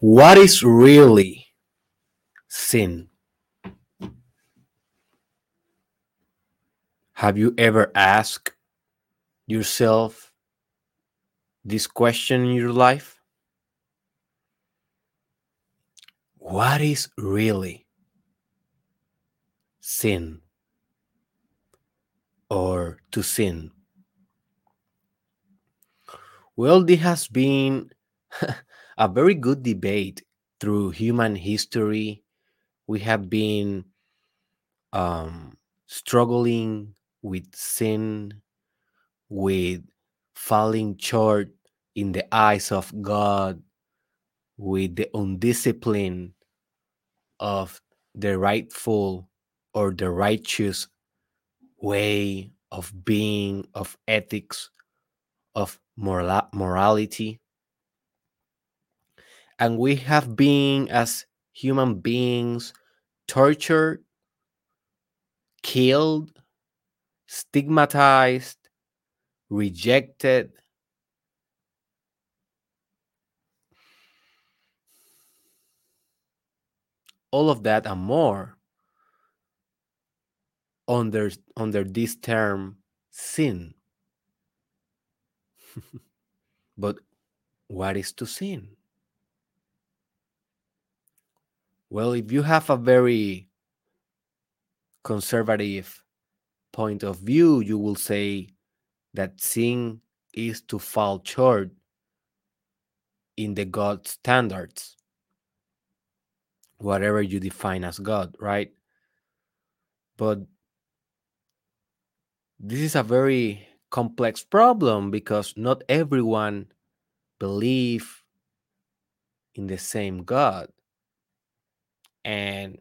What is really sin? Have you ever asked yourself this question in your life? What is really sin or to sin? Well, this has been a very good debate through human history. We have been um, struggling with sin, with falling short in the eyes of God, with the undiscipline of the rightful or the righteous way of being, of ethics, of moral- morality. And we have been, as human beings, tortured, killed, stigmatized, rejected. All of that and more under, under this term sin. but what is to sin? Well, if you have a very conservative point of view, you will say that sin is to fall short in the God standards, whatever you define as God, right? But this is a very complex problem because not everyone believe in the same God. And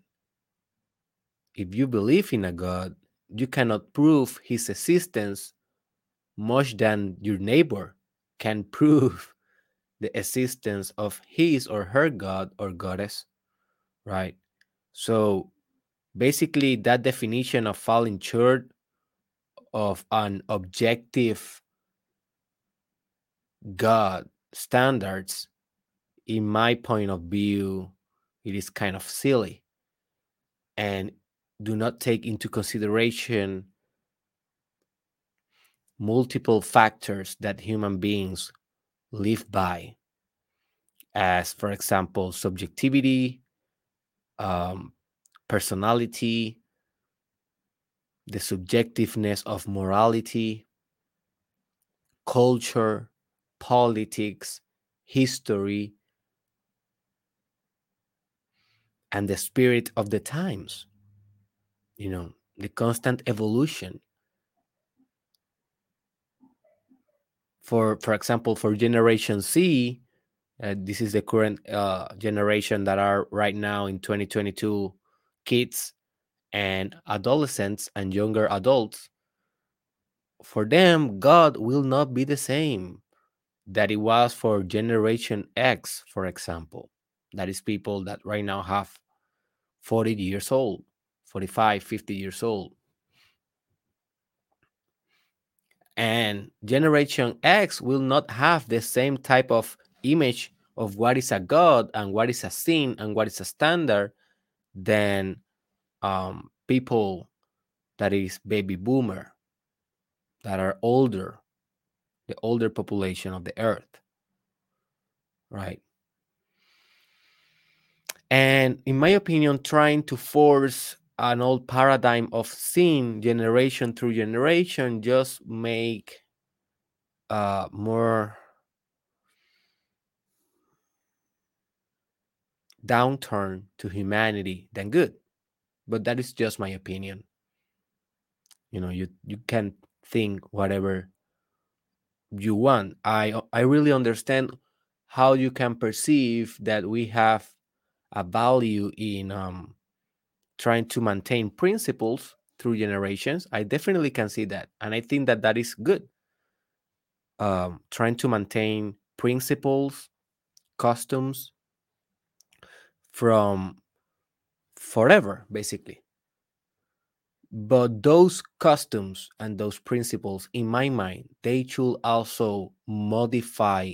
if you believe in a God, you cannot prove his existence much than your neighbor can prove the existence of his or her God or goddess, right? So basically, that definition of falling short of an objective God standards, in my point of view, it is kind of silly. And do not take into consideration multiple factors that human beings live by, as, for example, subjectivity, um, personality, the subjectiveness of morality, culture, politics, history, and the spirit of the times. You know, the constant evolution. For for example, for Generation Z, uh, this is the current uh, generation that are right now in 2022 kids and adolescents and younger adults. For them, God will not be the same that it was for Generation X, for example. That is people that right now have 40 years old, 45, 50 years old. And Generation X will not have the same type of image of what is a God and what is a sin and what is a standard than um, people that is baby boomer that are older, the older population of the earth, right? And in my opinion, trying to force an old paradigm of sin generation through generation just make uh, more downturn to humanity than good. But that is just my opinion. You know, you you can think whatever you want. I I really understand how you can perceive that we have a value in um, trying to maintain principles through generations. I definitely can see that, and I think that that is good. Um, trying to maintain principles, customs from forever, basically. But those customs and those principles, in my mind, they should also modify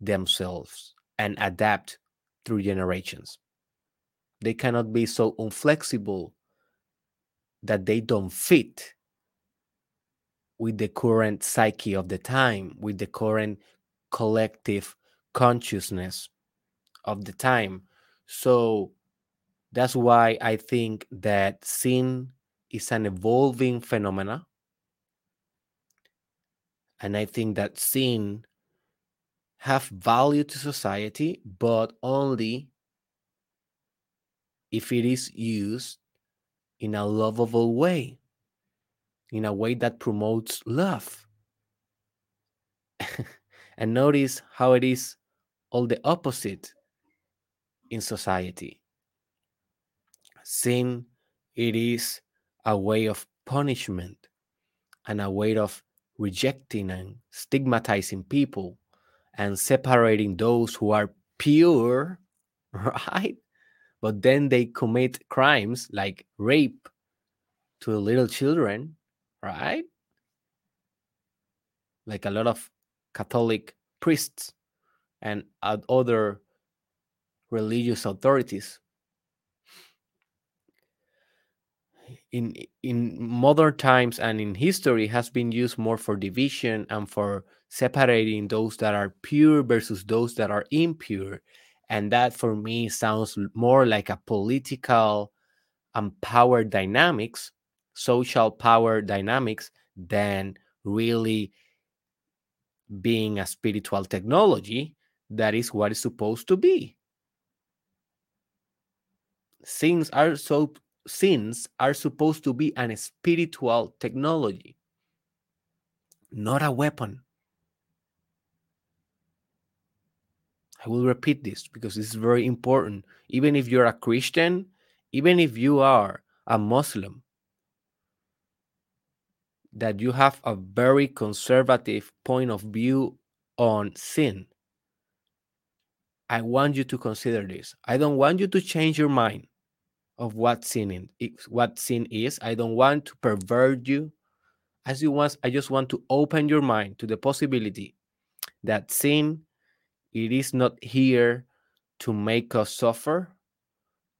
themselves and adapt through generations. They cannot be so inflexible that they don't fit with the current psyche of the time, with the current collective consciousness of the time. So that's why I think that sin is an evolving phenomena. And I think that sin have value to society, but only if it is used in a lovable way, in a way that promotes love. and notice how it is all the opposite in society. Sin, it is a way of punishment and a way of rejecting and stigmatizing people and separating those who are pure, right? But then they commit crimes like rape to little children, right? Like a lot of Catholic priests and other religious authorities. In in modern times and in history has been used more for division and for separating those that are pure versus those that are impure. And that for me sounds more like a political and power dynamics, social power dynamics, than really being a spiritual technology that is what is supposed to be. Sins are so sins are supposed to be an spiritual technology not a weapon i will repeat this because this is very important even if you're a christian even if you are a muslim that you have a very conservative point of view on sin i want you to consider this i don't want you to change your mind of what sin is, what sin is. I don't want to pervert you. As you want, I just want to open your mind to the possibility that sin it is not here to make us suffer,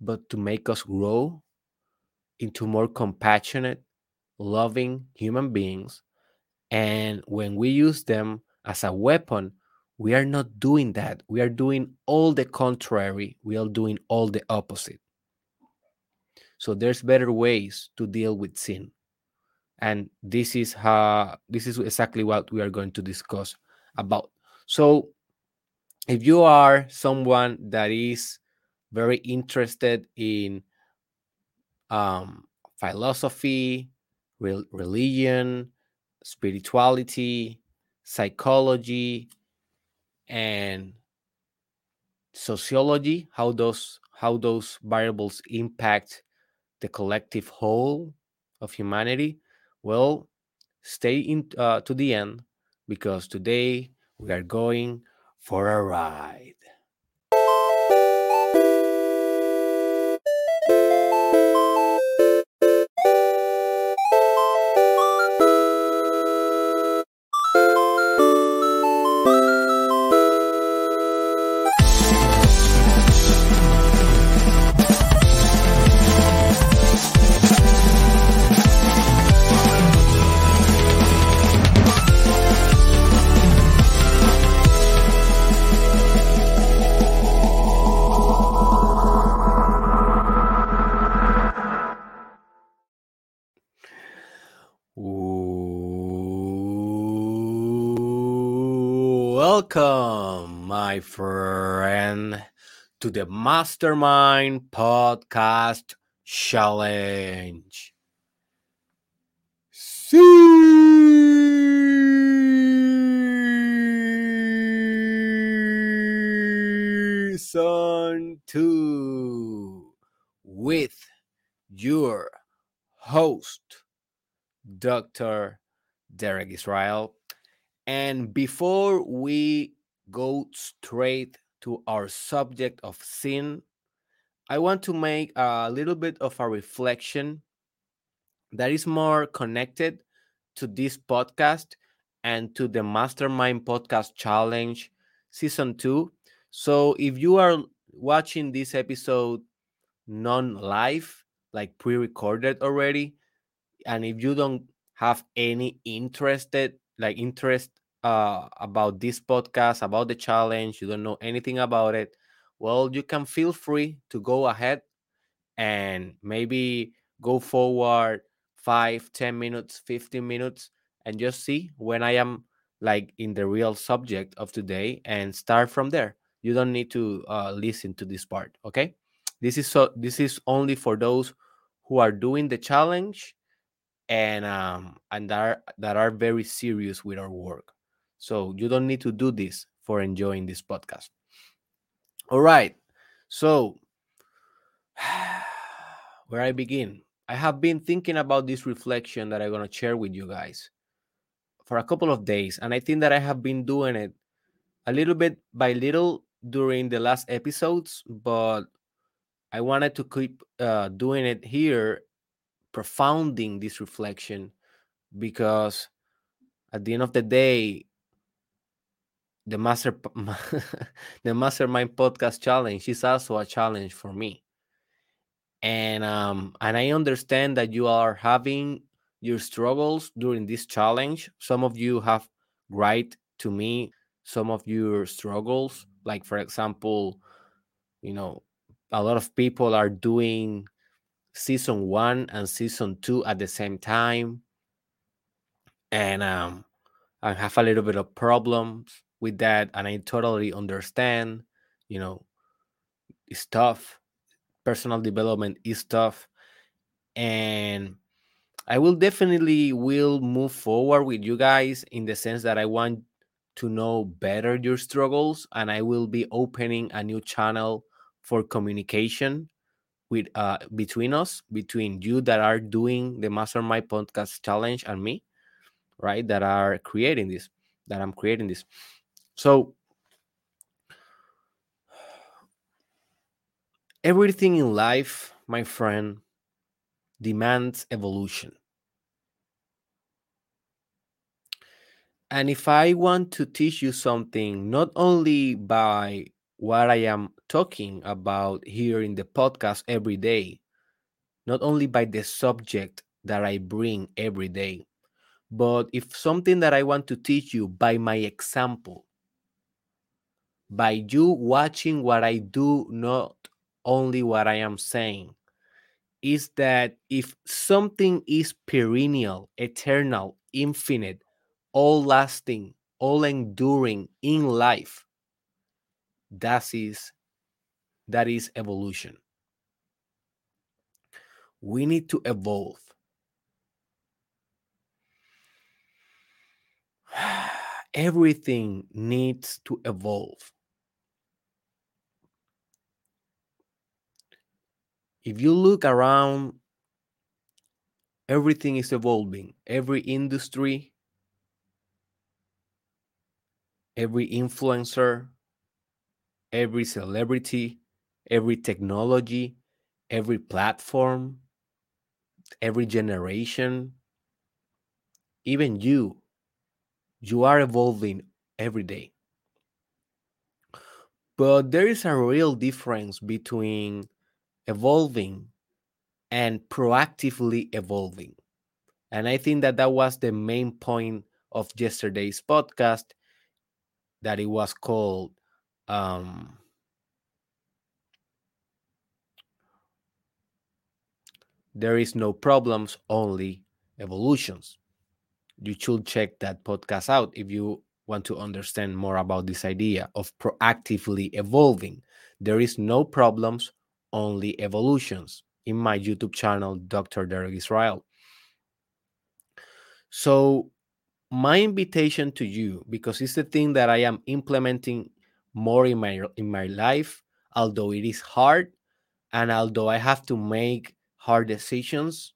but to make us grow into more compassionate, loving human beings. And when we use them as a weapon, we are not doing that. We are doing all the contrary. We are doing all the opposite. So there's better ways to deal with sin. And this is how this is exactly what we are going to discuss about. So if you are someone that is very interested in um, philosophy, re- religion, spirituality, psychology, and sociology, how those how those variables impact the collective whole of humanity, well, stay in uh, to the end because today we are going for a ride. My friend, to the Mastermind Podcast Challenge. Season 2 with your host, Dr. Derek Israel and before we go straight to our subject of sin, I want to make a little bit of a reflection that is more connected to this podcast and to the Mastermind Podcast Challenge Season 2. So if you are watching this episode non live, like pre recorded already, and if you don't have any interested like interest uh, about this podcast about the challenge you don't know anything about it well you can feel free to go ahead and maybe go forward five, ten minutes 15 minutes and just see when i am like in the real subject of today and start from there. You don't need to uh, listen to this part okay? This is so this is only for those who are doing the challenge and um and that are that are very serious with our work so you don't need to do this for enjoying this podcast. All right. So where i begin? I have been thinking about this reflection that i'm going to share with you guys for a couple of days and i think that i have been doing it a little bit by little during the last episodes but i wanted to keep uh, doing it here profounding this reflection because at the end of the day the master the mastermind podcast challenge is also a challenge for me. And um and i understand that you are having your struggles during this challenge. Some of you have write to me some of your struggles. Like for example you know a lot of people are doing season one and season two at the same time. And um i have a little bit of problems with that and i totally understand you know it's tough. Personal development is tough and i will definitely will move forward with you guys in the sense that i want to know better your struggles and i will be opening a new channel for communication with uh between us between you that are doing the mastermind podcast challenge and me right that are creating this that i'm creating this so everything in life my friend demands evolution. And if i want to teach you something not only by what i am talking about here in the podcast every day not only by the subject that I bring every day, but if something that I want to teach you by my example, by you watching what I do, not only what I am saying, is that if something is perennial, eternal, infinite, all lasting, all enduring in life, that is that is evolution we need to evolve. Everything needs to evolve. If you look around, everything is evolving. Every industry, every influencer, every celebrity, every technology, every platform, every generation, even you, you are evolving every day. But there is a real difference between evolving and proactively evolving. And I think that that was the main point of yesterday's podcast that it was called um, there is no problems, only evolutions. You should check that podcast out if you want to understand more about this idea of proactively evolving. There is no problems, only evolutions in my YouTube channel, Dr. Derek Israel. So, my invitation to you, because it's the thing that I am implementing more in my in my life, although it is hard, and although I have to make hard decisions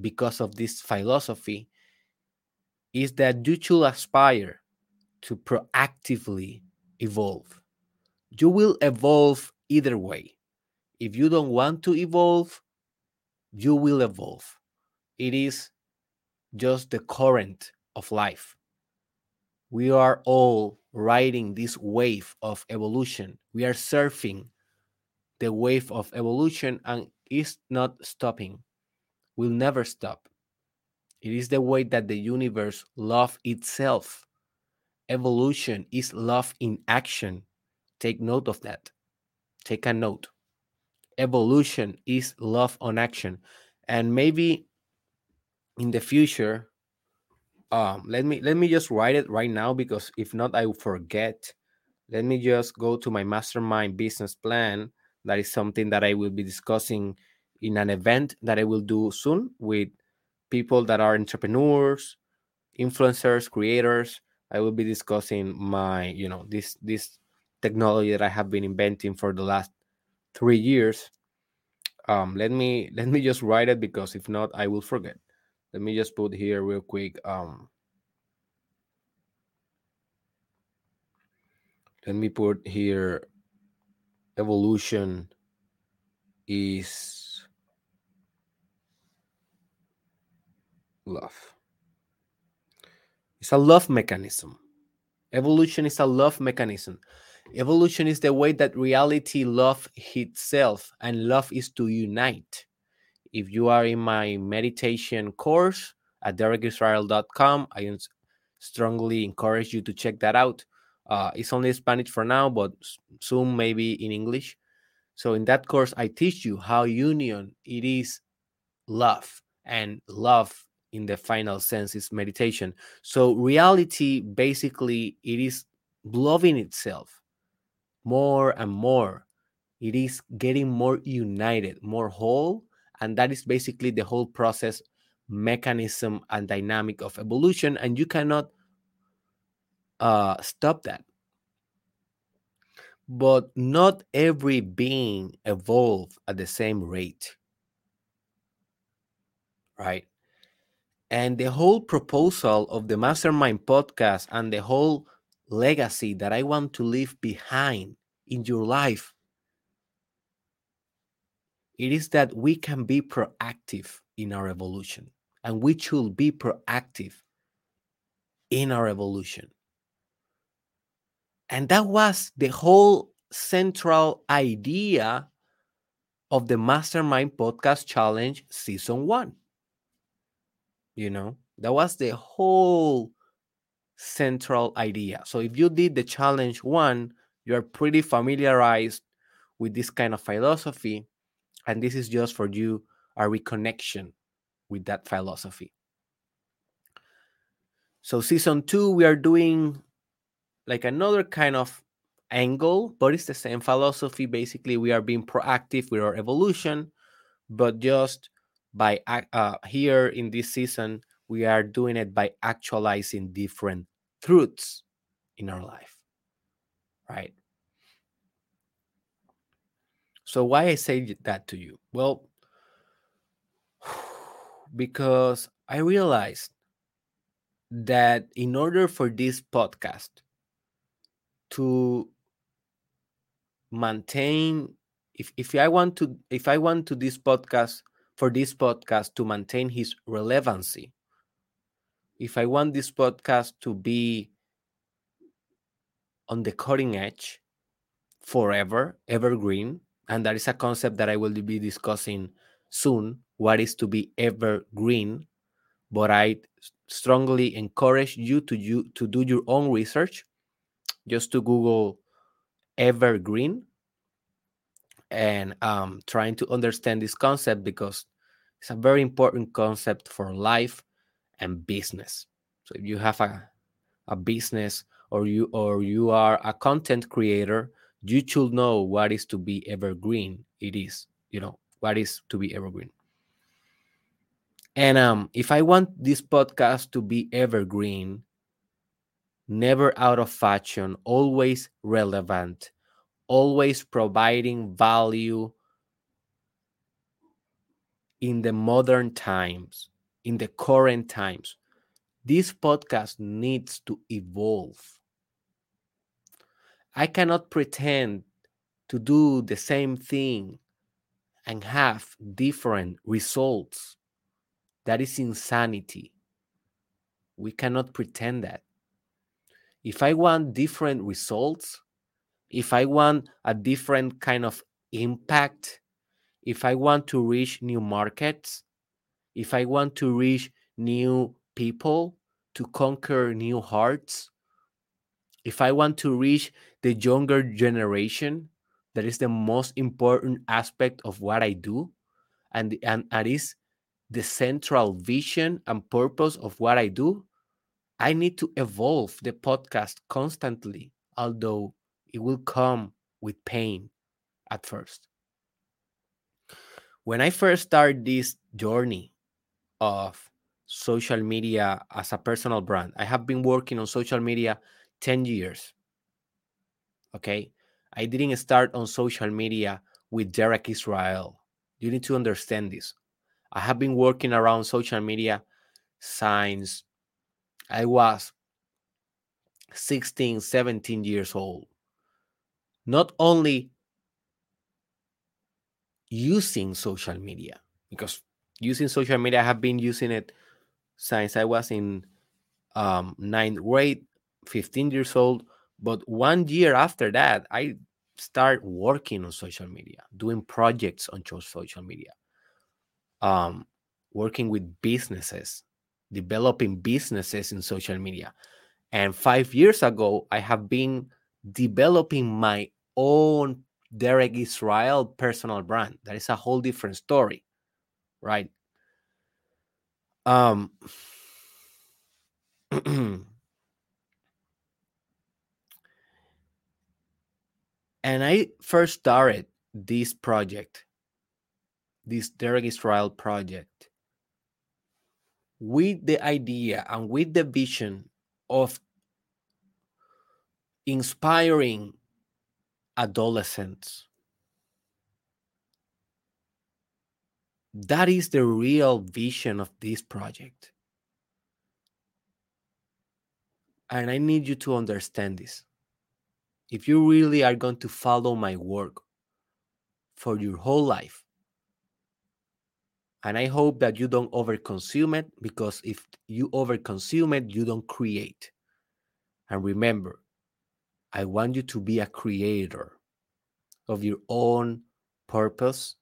because of this philosophy is that you should aspire to proactively evolve. You will evolve either way. If you don't want to evolve, you will evolve. It is just the current of life. We are all riding this wave of evolution. We are surfing the wave of evolution and it's not stopping. Will never stop. It is the way that the universe love itself. Evolution is love in action. Take note of that. Take a note. Evolution is love on action. And maybe in the future, um, let me let me just write it right now because if not, I will forget. Let me just go to my mastermind business plan. That is something that I will be discussing in an event that I will do soon with people that are entrepreneurs, influencers, creators. I will be discussing my, you know, this this technology that I have been inventing for the last three years. Um, let me let me just write it because if not, I will forget. Let me just put here real quick. Um, let me put here evolution is love. It's a love mechanism. Evolution is a love mechanism. Evolution is the way that reality love itself, and love is to unite. If you are in my meditation course at derekisrael.com, I strongly encourage you to check that out. Uh, it's only Spanish for now, but soon maybe in English. So in that course, I teach you how union it is love, and love in the final sense is meditation. So reality basically it is loving itself more and more. It is getting more united, more whole, and that is basically the whole process mechanism and dynamic of evolution and you cannot uh, stop that. But not every being evolve at the same rate. Right? And the whole proposal of the mastermind podcast and the whole legacy that i want to leave behind in your life it is that we can be proactive in our evolution and we should be proactive in our evolution. And that was the whole central idea of the Mastermind Podcast Challenge Season 1. You know, that was the whole central idea. So if you did the challenge 1, you're pretty familiarized with this kind of philosophy and this is just for you a reconnection with that philosophy. So, season two, we are doing like another kind of angle, but it's the same philosophy. Basically, we are being proactive with our evolution, but just by uh, here in this season, we are doing it by actualizing different truths in our life, right? So why I say that to you? Well, because I realized that in order for this podcast to maintain if, if I want to if I want to this podcast for this podcast to maintain his relevancy, if I want this podcast to be on the cutting edge forever, evergreen, and that is a concept that I will be discussing soon. What is to be evergreen? But I strongly encourage you to you to do your own research. Just to Google evergreen and um, trying to understand this concept because it's a very important concept for life and business. So if you have a a business or you or you are a content creator you should know what is to be evergreen it is you know what is to be evergreen and um if i want this podcast to be evergreen never out of fashion always relevant always providing value in the modern times in the current times this podcast needs to evolve I cannot pretend to do the same thing and have different results. That is insanity. We cannot pretend that. if I want different results, if I want a different kind of impact, if I want to reach new markets, if I want to reach new people, to conquer new hearts, if I want to reach the younger generation, that is the most important aspect of what I do, and and that is the central vision and purpose of what I do. I need to evolve the podcast constantly, although it will come with pain at first. When I first started this journey of social media as a personal brand, I have been working on social media 10 years. Okay. I didn't start on social media with Derek Israel. You need to understand this. I have been working around social media since I was 16, 17 years old. Not only using social media, because using social media, I have been using it since I was in um, ninth grade, 15 years old. But one year after that, I start working on social media, doing projects on social media, um, working with businesses, developing businesses in social media. And five years ago, I have been developing my own Derek Israel personal brand. That is a whole different story, right? Um, and I first started this project, this Derek Israel project, with the idea and with the vision of inspiring adolescents. That is the real vision of this project. And I need you to understand this if you really are going to follow my work for your whole life, and I hope that you don't overconsume it because if you overconsume it, you don't create. And remember, I want you to be a creator of your own purpose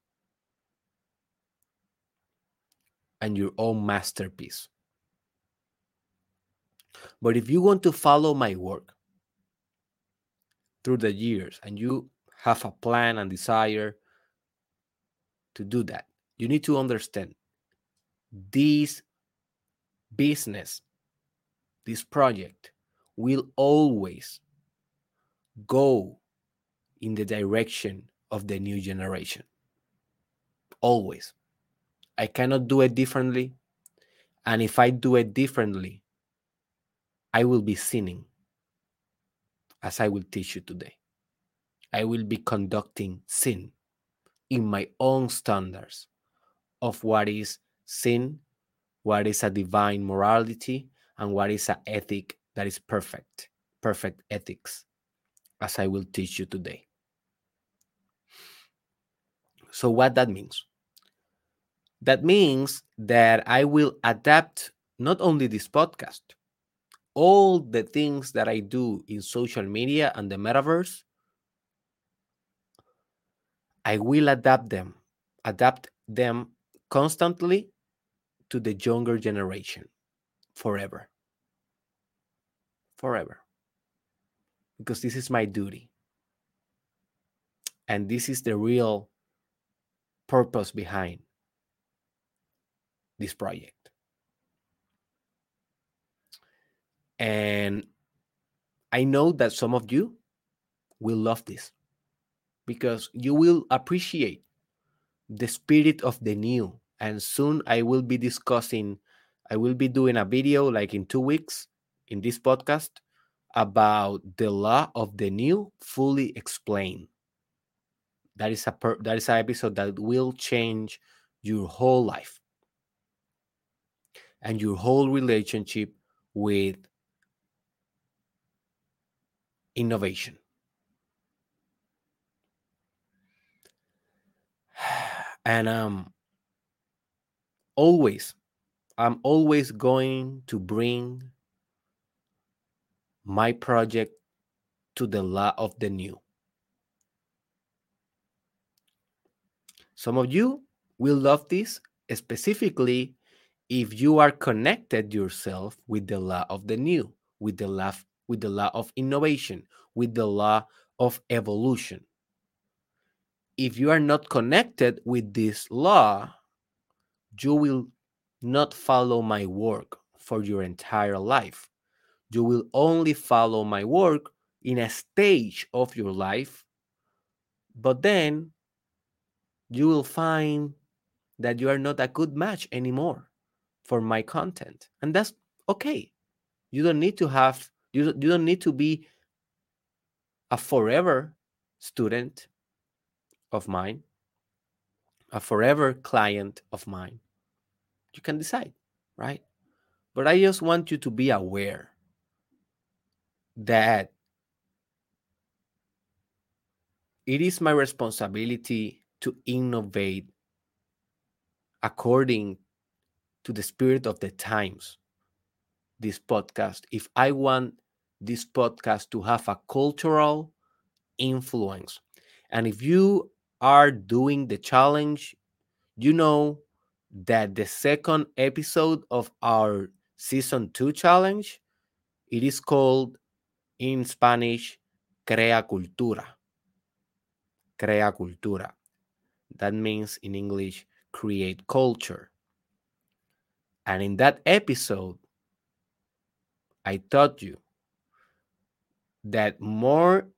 and your own masterpiece. But if you want to follow my work, through the years and you have a plan and desire to do that, you need to understand this business, this project will always go in the direction of the new generation. Always. I cannot do it differently. And if I do it differently, I will be sinning as I will teach you today. I will be conducting sin in my own standards of what is sin, what is a divine morality, and what is an ethic that is perfect, perfect ethics, as I will teach you today. So, what that means? That means that I will adapt not only this podcast, all the things that I do in social media and the metaverse, I will adapt them, adapt them constantly to the younger generation forever. Forever. Because this is my duty. And this is the real purpose behind this project. And I know that some of you will love this because you will appreciate the spirit of the new. And soon I will be discussing, I will be doing a video like in two weeks in this podcast about the law of the new fully explained. That is a per, that is an episode that will change your whole life and your whole relationship with innovation. And um always I'm always going to bring my project to the law of the new. Some of you will love this specifically if you are connected yourself with the law of the new, with the law, with the law of innovation, with the law of evolution. If you are not connected with this law, you will not follow my work for your entire life. You will only follow my work in a stage of your life, but then you will find that you are not a good match anymore for my content. And that's okay. You don't need to have, you, you don't need to be a forever student of mine, a forever client of mine. You can decide, right? But I just want you to be aware that it is my responsibility to innovate according to the spirit of the times. This podcast, if I want this podcast to have a cultural influence, and if you are doing the challenge, you know that the second episode of our season 2 challenge it is called in Spanish Crea Cultura. Crea Cultura. That means in English create culture. And in that episode, I taught you that more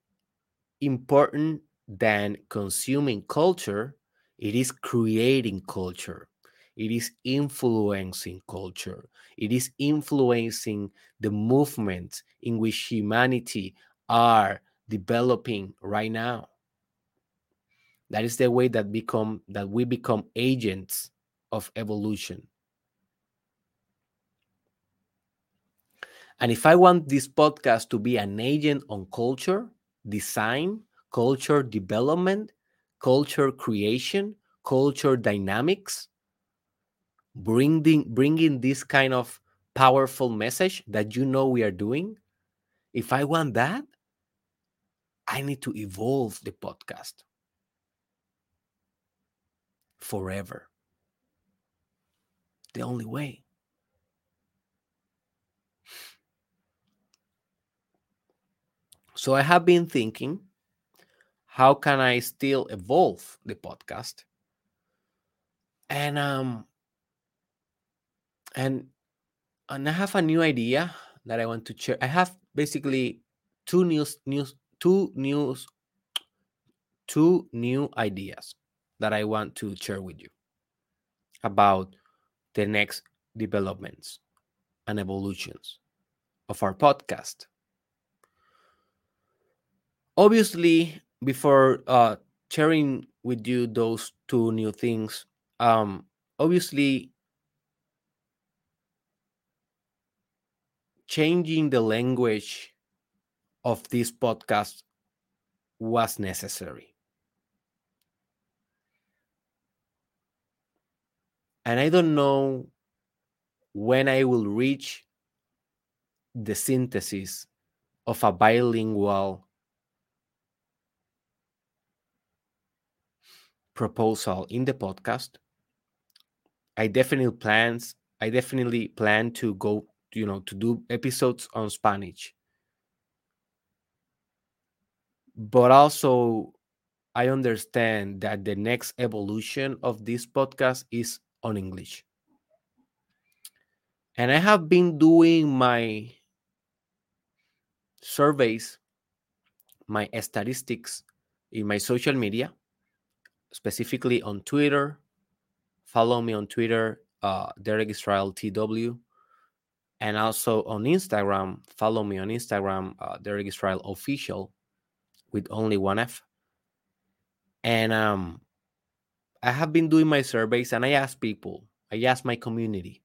important than consuming culture, it is creating culture. It is influencing culture. It is influencing the movement in which humanity are developing right now. That is the way that become that we become agents of evolution. And if I want this podcast to be an agent on culture, design, culture development, culture creation, culture dynamics, bringing bringing this kind of powerful message that you know we are doing, if I want that, I need to evolve the podcast forever. The only way. So I have been thinking, how can I still evolve the podcast? And um and and I have a new idea that I want to share. I have basically two news news two news two new ideas that I want to share with you about the next developments and evolutions of our podcast. Obviously, before uh, sharing with you those two new things, um, obviously, changing the language of this podcast was necessary. And I don't know when I will reach the synthesis of a bilingual proposal in the podcast. I definitely plans I definitely plan to go, you know, to do episodes on Spanish. But also I understand that the next evolution of this podcast is on English. And I have been doing my surveys, my statistics in my social media, specifically on Twitter. Follow me on Twitter, uh, Derek Israel TW. And also on Instagram, follow me on Instagram, uh, Derek Israel Official with only one F. And um, I have been doing my surveys and I ask people, I ask my community,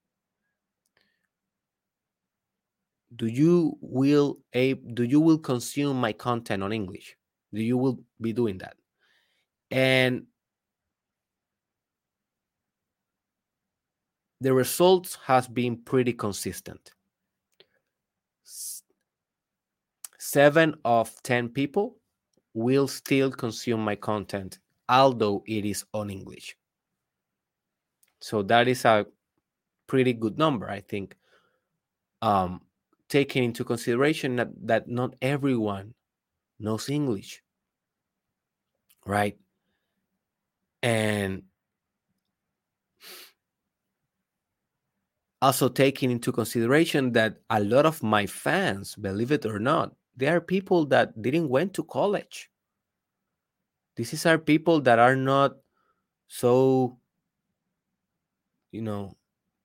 do you will a do you will consume my content on English? Do you will be doing that? And the results has been pretty consistent. seven of 10 people will still consume my content, although it is on English. So that is a pretty good number, I think. Um, taking into consideration that, that not everyone knows English, right? And also taking into consideration that a lot of my fans, believe it or not, they are people that didn't went to college. These are people that are not so, you know,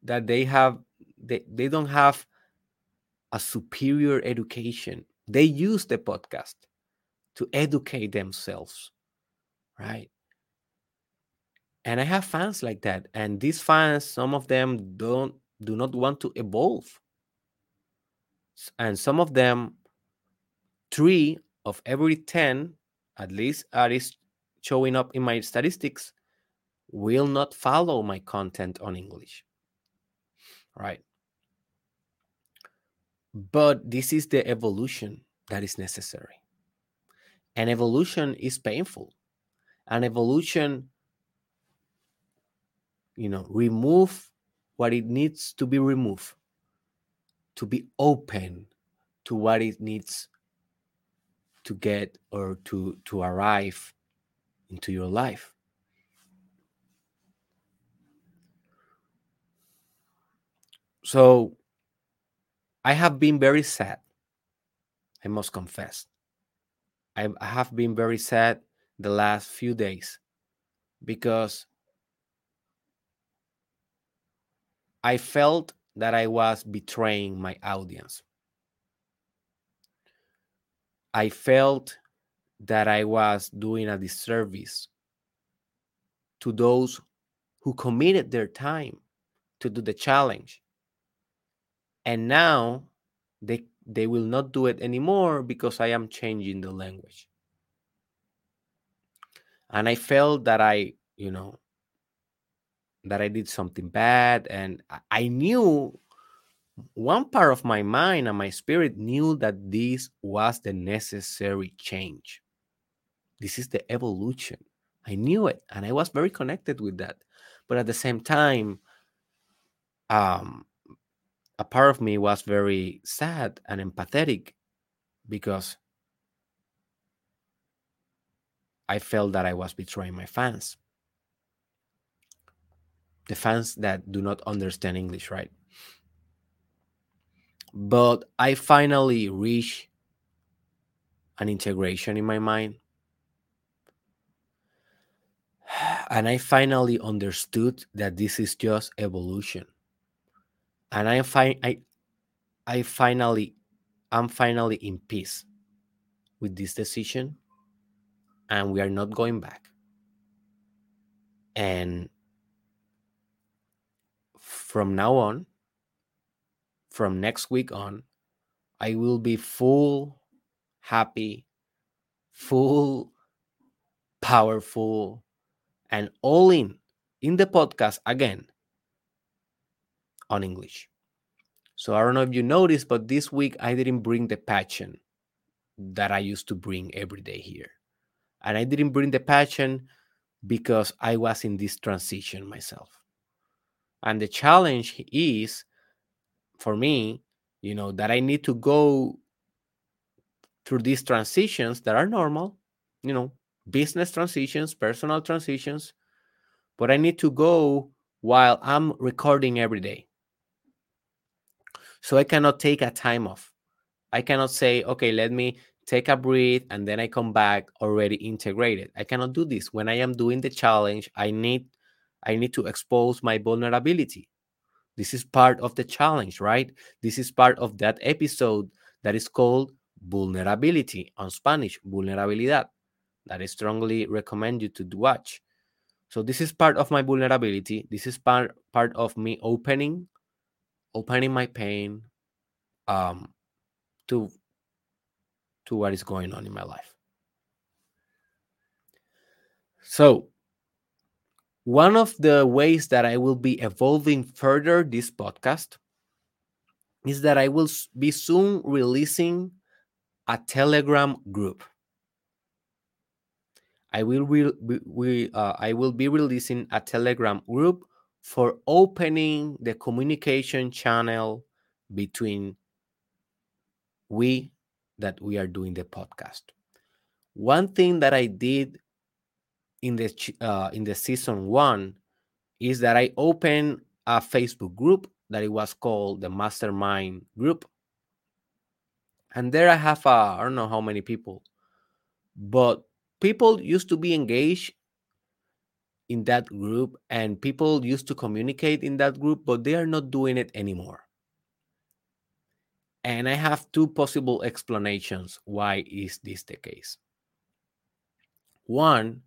that they have they, they don't have a superior education. They use the podcast to educate themselves, right? And I have fans like that. And these fans, some of them don't do not want to evolve. And some of them, three of every 10, at least are is showing up in my statistics, will not follow my content on English. Right. But this is the evolution that is necessary. And evolution is painful. And evolution, you know, remove what it needs to be removed, to be open to what it needs to get or to to arrive into your life. So I have been very sad. I must confess. I have been very sad the last few days because I felt that I was betraying my audience. I felt that I was doing a disservice to those who committed their time to do the challenge. And now they they will not do it anymore because I am changing the language. And I felt that I, you know, that I did something bad. And I knew one part of my mind and my spirit knew that this was the necessary change. This is the evolution. I knew it and I was very connected with that. But at the same time, um, a part of me was very sad and empathetic because I felt that I was betraying my fans the fans that do not understand English, right? But I finally reached an integration in my mind. And I finally understood that this is just evolution. And I find I I finally I'm finally in peace with this decision and we are not going back. And from now on, from next week on, I will be full happy, full powerful, and all in in the podcast again on English. So I don't know if you noticed, but this week I didn't bring the passion that I used to bring every day here. And I didn't bring the passion because I was in this transition myself. And the challenge is for me, you know, that I need to go through these transitions that are normal, you know, business transitions, personal transitions, but I need to go while I'm recording every day. So I cannot take a time off. I cannot say, okay, let me take a breath and then I come back already integrated. I cannot do this. When I am doing the challenge, I need I need to expose my vulnerability. This is part of the challenge, right? This is part of that episode that is called vulnerability on Spanish, vulnerabilidad, that I strongly recommend you to watch. So this is part of my vulnerability. This is part part of me opening, opening my pain, um, to to what is going on in my life. So one of the ways that I will be evolving further this podcast is that I will be soon releasing a Telegram group. I will re- we uh, I will be releasing a Telegram group for opening the communication channel between we that we are doing the podcast. One thing that I did in the uh, in the season one is that I opened a Facebook group that it was called the Mastermind Group, and there I have uh, I don't know how many people, but people used to be engaged in that group and people used to communicate in that group, but they are not doing it anymore. And I have two possible explanations why is this the case. One,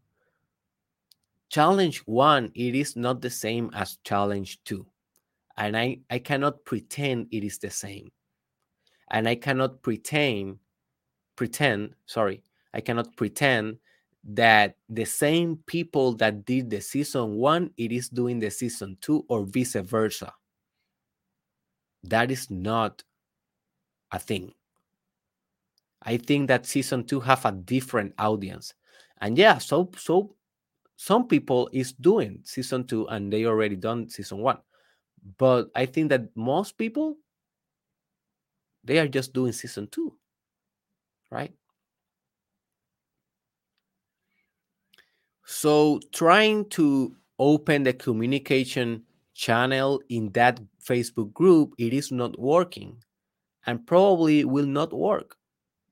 challenge one, it is not the same as challenge two. And I, I cannot pretend it is the same. And I cannot pretend, pretend, sorry, I cannot pretend that the same people that did the season one, it is doing the season two, or vice versa. That is not a thing. I think that season two have a different audience, and yeah, so so some people is doing season two and they already done season one, but I think that most people they are just doing season two, right? So trying to open the communication channel in that Facebook group, it is not working and probably will not work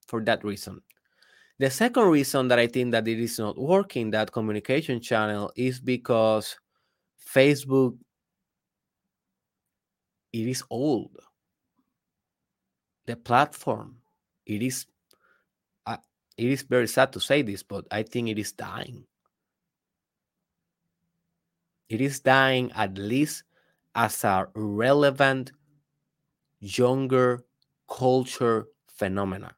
for that reason. The second reason that I think that it is not working, that communication channel, is because Facebook it is old. The platform, it is uh, it is very sad to say this, but I think it is dying. It is dying at least as a relevant younger culture phenomena.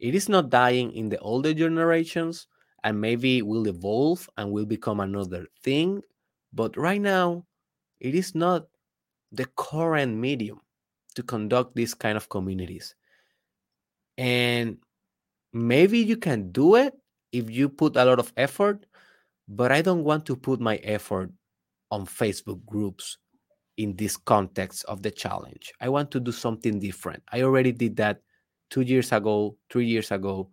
It is not dying in the older generations and maybe will evolve and will become another thing. But right now, it is not the current medium to conduct these kind of communities. And maybe you can do it if you put a lot of effort, but I don't want to put my effort on Facebook groups in this context of the challenge. I want to do something different. I already did that two years ago, three years ago,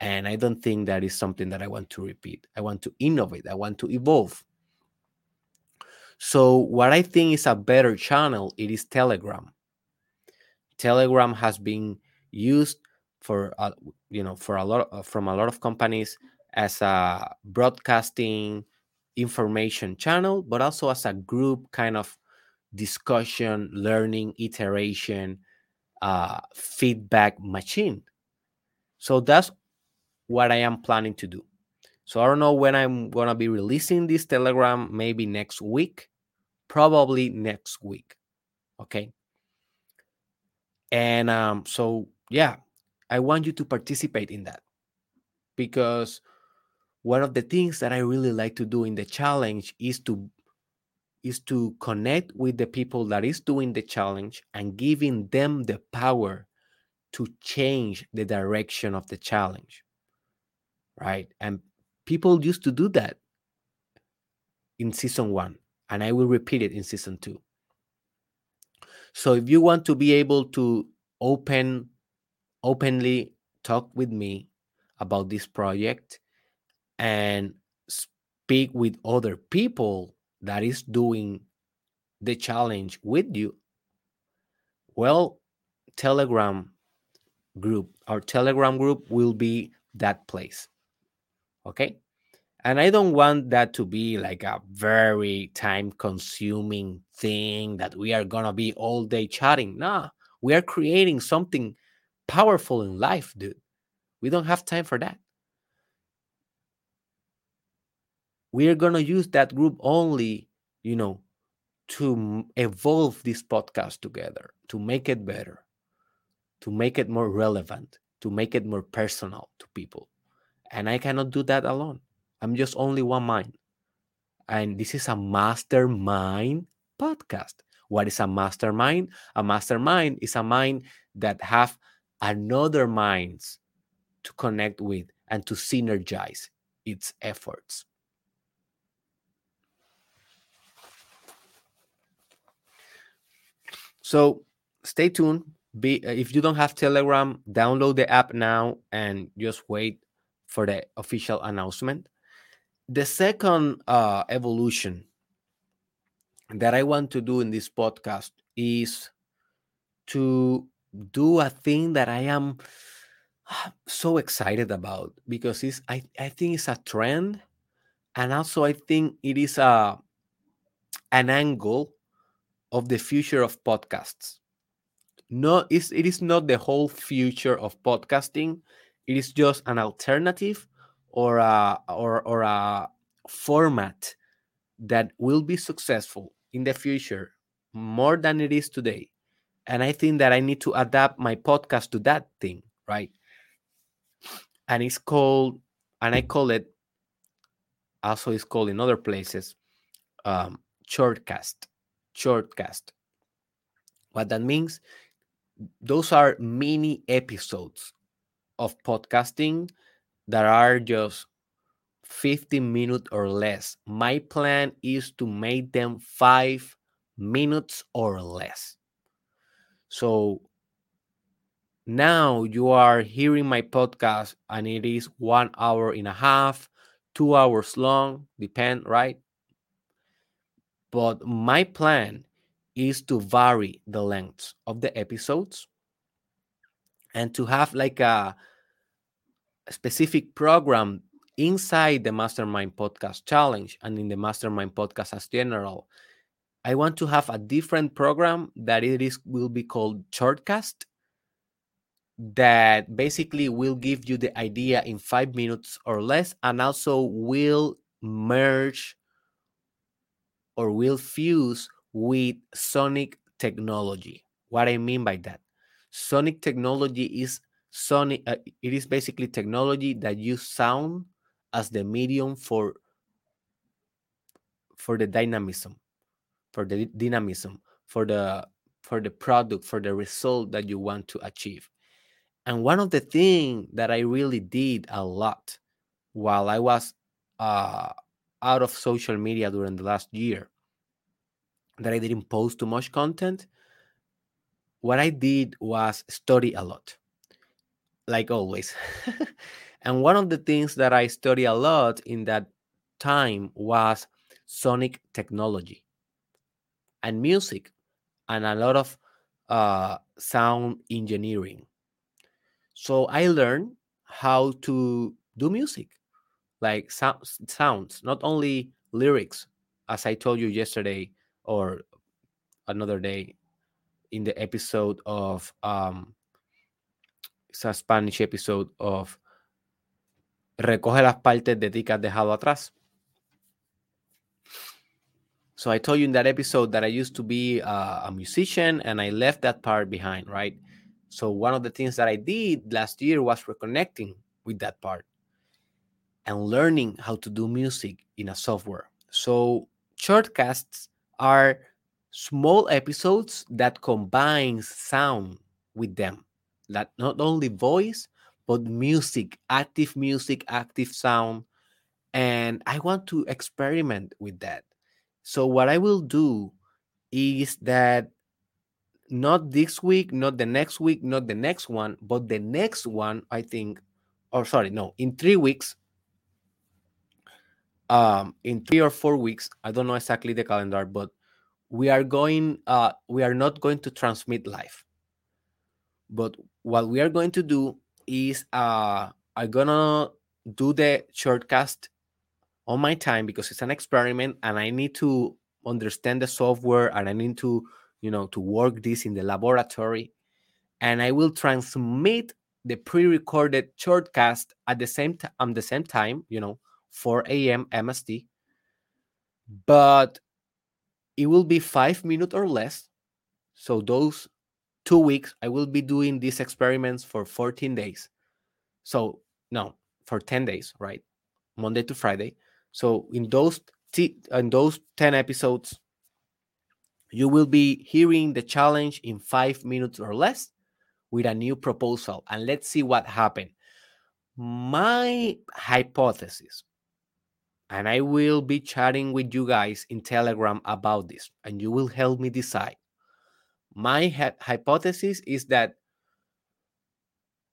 and I don't think that is something that I want to repeat. I want to innovate, I want to evolve. So, what I think is a better channel, it is Telegram. Telegram has been used for uh, you know for a lot of, from a lot of companies as a broadcasting information channel, but also as a group kind of discussion, learning, iteration, uh, feedback machine. So that's what I am planning to do. So I don't know when I'm gonna be releasing this Telegram. Maybe next week, probably next week. Okay. And um, so yeah, I want you to participate in that because one of the things that I really like to do in the challenge is to is to connect with the people that is doing the challenge and giving them the power to change the direction of the challenge right? And people used to do that in season 1 and I will repeat it in season 2 so if you want to be able to open openly talk with me about this project and speak with other people that is doing the challenge with you, well, Telegram group, our Telegram group will be that place. Okay. And I don't want that to be like a very time consuming thing that we are going to be all day chatting. Nah, we are creating something powerful in life, dude. We don't have time for that. We are going to use that group only you know to evolve this podcast together to make it better to make it more relevant to make it more personal to people. And i cannot do that alone. I'm just only one mind. And this is a mastermind podcast. What is a mastermind? A mastermind is a mind that have another minds to connect with and to synergize its efforts. So stay tuned. Be if you don't have Telegram, download the app now and just wait for the official announcement. The second uh, evolution that I want to do in this podcast is to do a thing that I am so excited about because it's I, I think it's a trend and also I think it is a an angle of the future of podcasts. No, it's, it is not the whole future of podcasting. It is just an alternative or a or or a format that will be successful in the future more than it is today. And I think that I need to adapt my podcast to that thing, right? And it's called, and I call it, also it's called in other places, um, shortcast. Shortcast. What that means, those are mini episodes of podcasting that are just 15 minutes or less. My plan is to make them five minutes or less. So now you are hearing my podcast and it is one hour and a half, two hours long, depend, right? But my plan is to vary the length of the episodes and to have like a specific program inside the Mastermind Podcast Challenge and in the Mastermind Podcast as general. I want to have a different program that it is will be called Shortcast that basically will give you the idea in five minutes or less and also will merge or will fuse with sonic technology. What i mean by that sonic technology is sonic uh, it is basically technology that use sound as the medium for for the dynamism for the dynamism for the for the product for the result that you want to achieve. And one of the things that i really did a lot while i was uh, out of social media during the last year that i didn't post too much content what i did was study a lot like always and one of the things that i study a lot in that time was sonic technology and music and a lot of uh, sound engineering. So I learned how to do music, like so- sounds, not only lyrics, as I told you yesterday or another day in the episode of um, it's a Spanish episode of Recoge las partes de ti que has dejado atrás. So I told you in that episode that I used to be a musician and I left that part behind, right? So one of the things that I did last year was reconnecting with that part and learning how to do music in a software. So shortcasts are small episodes that combine sound with them. That not only voice, but music, active music, active sound. And I want to experiment with that. So what I will do is that not this week, not the next week, not the next one, but the next one, I think, or sorry, no, in three weeks, um, in three or four weeks, I don't know exactly the calendar, but we are going, uh, we are not going to transmit live. But what we are going to do is, uh, I'm gonna do the shortcast on my time because it's an experiment and I need to understand the software and I need to, you know, to work this in the laboratory. And I will transmit the pre-recorded shortcast at the same time the same time, you know, 4 a.m. MST. But it will be five minutes or less. So those two weeks, I will be doing these experiments for 14 days. So no, for 10 days, right? Monday to Friday. So in those t- in those 10 episodes, you will be hearing the challenge in five minutes or less with a new proposal. And let's see what happened. my hypothesis, and I will be chatting with you guys in Telegram about this, and you will help me decide. My hypothesis is that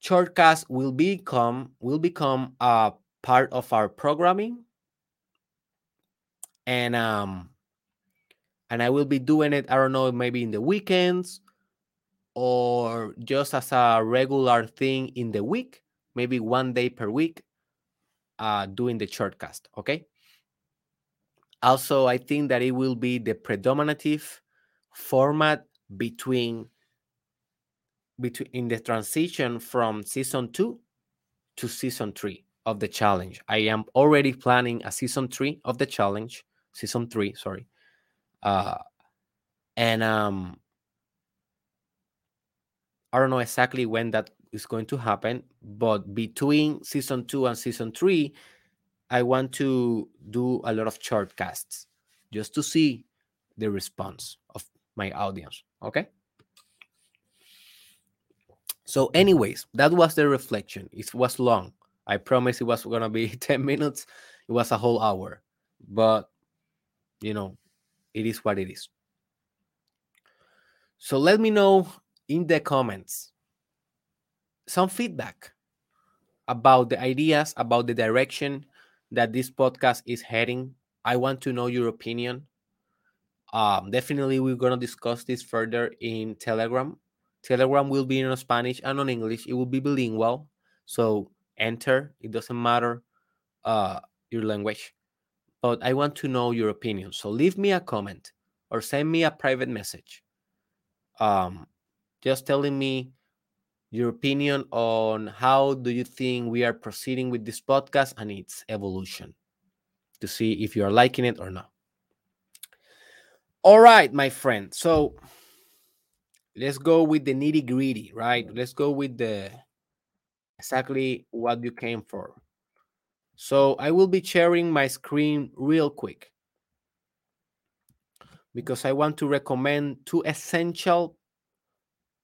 shortcast will become will become a part of our programming and um and I will be doing it I don't know maybe in the weekends or just as a regular thing in the week maybe one day per week uh doing the shortcast okay also I think that it will be the predominative format between between in the transition from season two to season three of the challenge. I am already planning a season three of the challenge, season three, sorry. Uh, and um, I don't know exactly when that is going to happen, but between season two and season three, I want to do a lot of short casts just to see the response of my audience. Okay. So, anyways, that was the reflection. It was long. I promise it was gonna be 10 minutes. It was a whole hour. But you know, it is what it is. So let me know in the comments some feedback about the ideas, about the direction that this podcast is heading. I want to know your opinion. Um, definitely, we're gonna discuss this further in Telegram. Telegram will be in Spanish and on English. It will be bilingual. So enter. It doesn't matter uh, your language. But I want to know your opinion. So leave me a comment or send me a private message. Um, just telling me your opinion on how do you think we are proceeding with this podcast and its evolution to see if you are liking it or not. All right, my friend. So let's go with the nitty gritty, right? Let's go with the exactly what you came for. So I will be sharing my screen real quick because I want to recommend two essential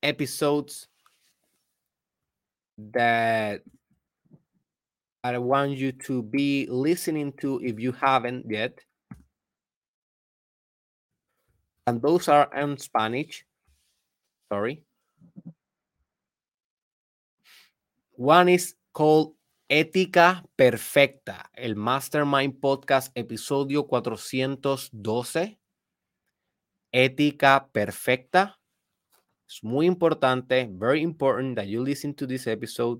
episodes that I want you to be listening to if you haven't yet. And those are in Spanish. Sorry. One is called Ética Perfecta, el Mastermind Podcast, episodio 412. Ética Perfecta. It's muy importante, very important that you listen to this episode.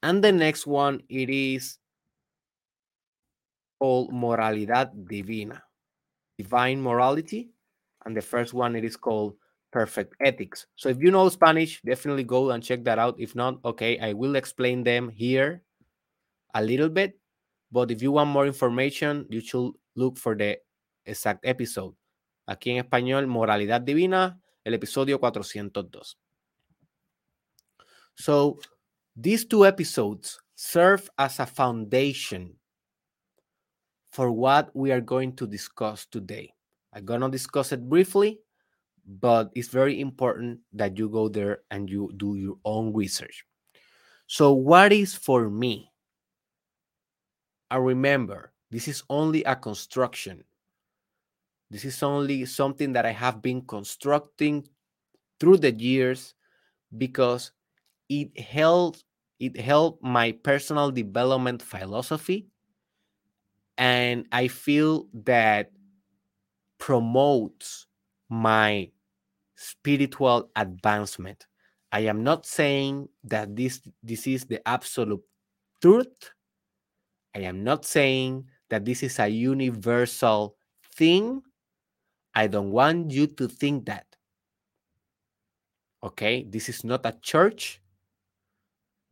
And the next one, it is called Moralidad Divina, Divine Morality. And the first one, it is called perfect ethics. So if you know Spanish, definitely go and check that out. If not, okay, I will explain them here a little bit. But if you want more information, you should look for the exact episode. Aquí en español, Moralidad Divina, el episodio 402. So these two episodes serve as a foundation for what we are going to discuss today. I'm going to discuss it briefly but it's very important that you go there and you do your own research. So, what is for me? I remember this is only a construction. This is only something that I have been constructing through the years because it helped it helped my personal development philosophy and I feel that promotes my spiritual advancement. I am not saying that this, this is the absolute truth. I am not saying that this is a universal thing. I don't want you to think that. Okay, this is not a church.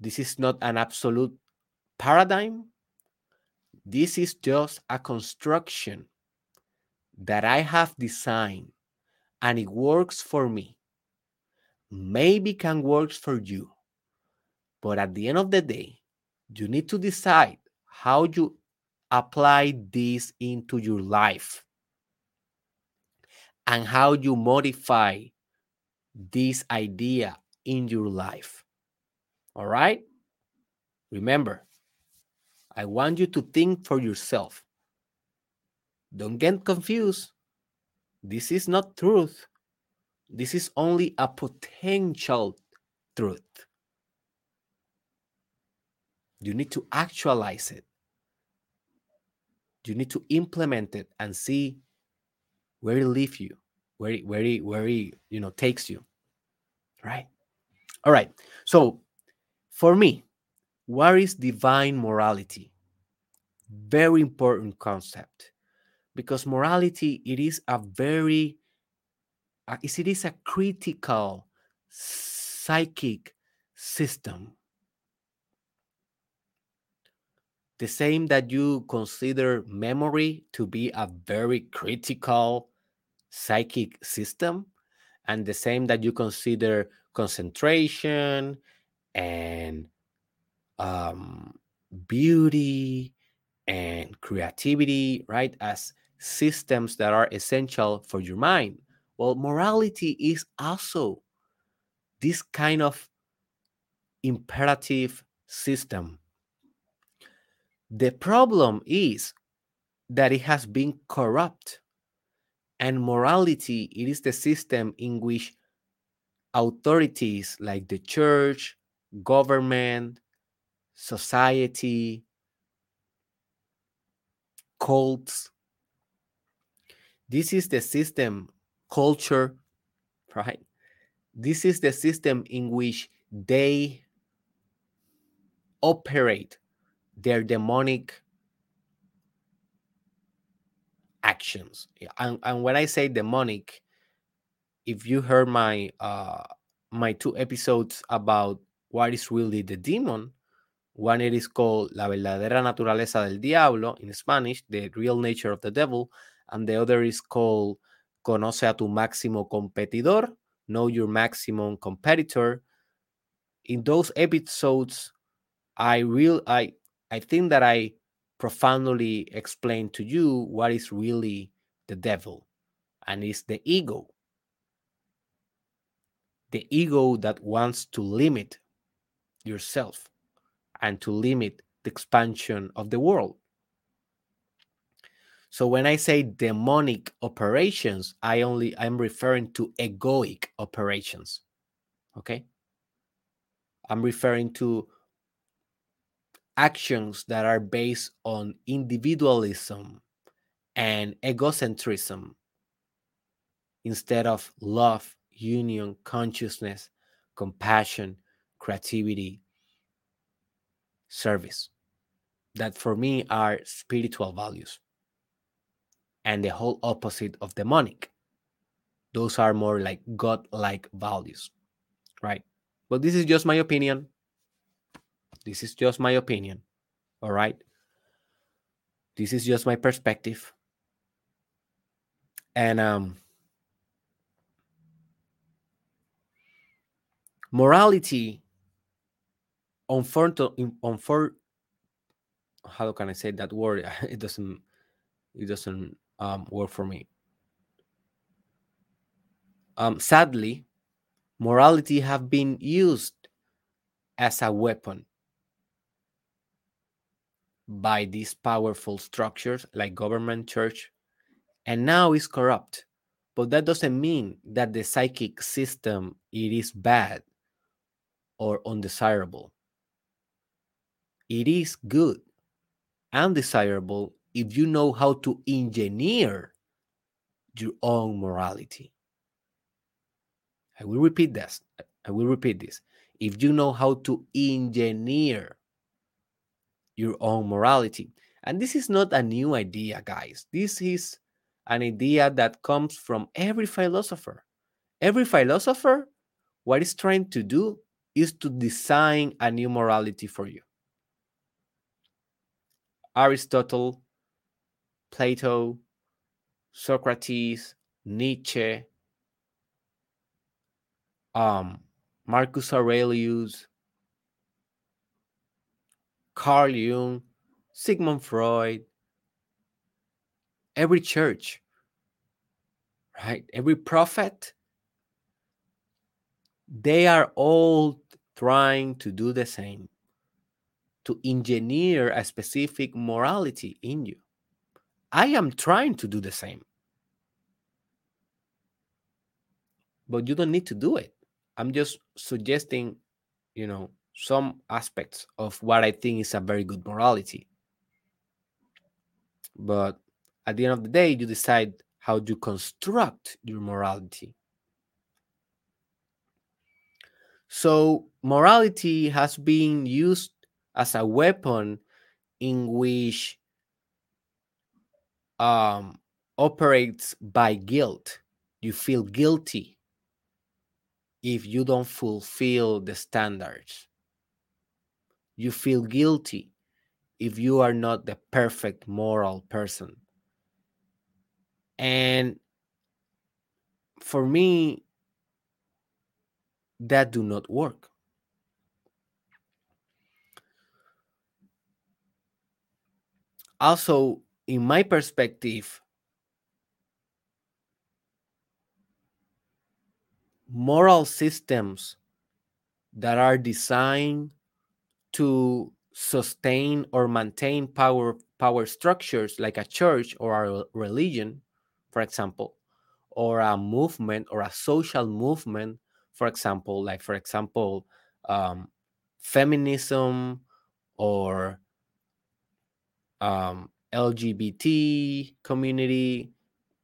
This is not an absolute paradigm. This is just a construction that I have designed and it works for me, maybe can work for you. But at the end of the day, you need to decide how you apply this into your life and how you modify this idea in your life. All right? Remember, I want you to think for yourself. Don't get confused. This is not truth. This is only a potential truth. You need to actualize it. You need to implement it and see where it leaves you, where it, where it, where it, you know, takes you. Right? All right. So for me, what is divine morality? Very important concept because morality it is a very uh, it is a critical psychic system the same that you consider memory to be a very critical psychic system and the same that you consider concentration and um, beauty and creativity right as systems that are essential for your mind well morality is also this kind of imperative system the problem is that it has been corrupt. And morality, it is the system in which authorities like the church, government, society, cults, this is the system, culture, right? This is the system in which they operate their demonic actions. And, and when I say demonic, if you heard my uh my two episodes about what is really the demon, one it is called La verdadera naturaleza del diablo in Spanish, the real nature of the devil, and the other is called Conoce a tu máximo competidor, know your maximum competitor. In those episodes, I real I I think that I profoundly explain to you what is really the devil, and it's the ego. The ego that wants to limit yourself and to limit the expansion of the world. So when I say demonic operations, I only I'm referring to egoic operations. Okay? I'm referring to actions that are based on individualism and egocentrism instead of love, union, consciousness, compassion, creativity, service. That for me are spiritual values and the whole opposite of demonic. Those are more like God like values, right? But this is just my opinion. This is just my opinion. All right. This is just my perspective. And um morality on for, on for how can I say that word? It doesn't it doesn't um, work for me. Um, sadly, morality have been used as a weapon by these powerful structures like government, church, and now is corrupt. But that doesn't mean that the psychic system it is bad or undesirable. It is good and desirable if you know how to engineer your own morality. I will repeat this. I will repeat this. If you know how to engineer your own morality. And this is not a new idea, guys. This is an idea that comes from every philosopher. Every philosopher, what is trying to do is to design a new morality for you. Aristotle, Plato, Socrates, Nietzsche, um, Marcus Aurelius, Carl Jung, Sigmund Freud, every church, right? Every prophet, they are all trying to do the same to engineer a specific morality in you. I am trying to do the same. But you don't need to do it. I'm just suggesting, you know, some aspects of what I think is a very good morality. But at the end of the day, you decide how to construct your morality. So, morality has been used as a weapon in which um, operates by guilt. You feel guilty if you don't fulfill the standards. You feel guilty if you are not the perfect moral person. And for me, that do not work. Also, in my perspective, moral systems that are designed to sustain or maintain power power structures like a church or a religion for example or a movement or a social movement for example like for example um, feminism or um, lgbt community.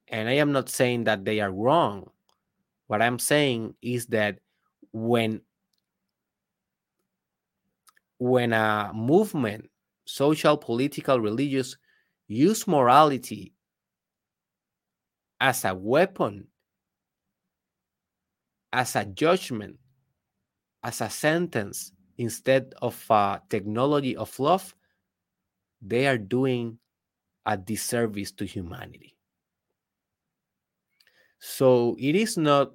And i am not saying that they are wrong. What i'm saying is that when when a movement, social, political, religious, use morality as a weapon, as a judgment, as a sentence, instead of a technology of love, they are doing a disservice to humanity. So it is not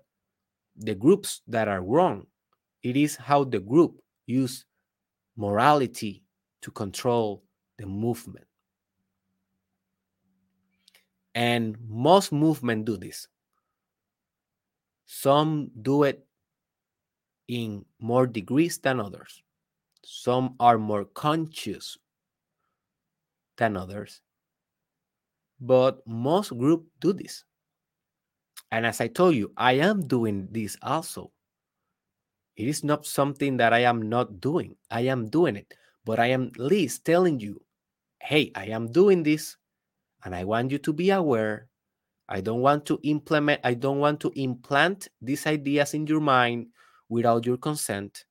the groups that are wrong, it is how the group use morality to control the movement. And most movements do this. Some do it in more degrees than others. Some are more conscious than others. But most groups do this. And as I told you, I am doing this also. It is not something that I am not doing. I am doing it, but I am at least telling you, hey, I am doing this and I want you to be aware. I don't want to implement, I don't want to implant these ideas in your mind without your consent.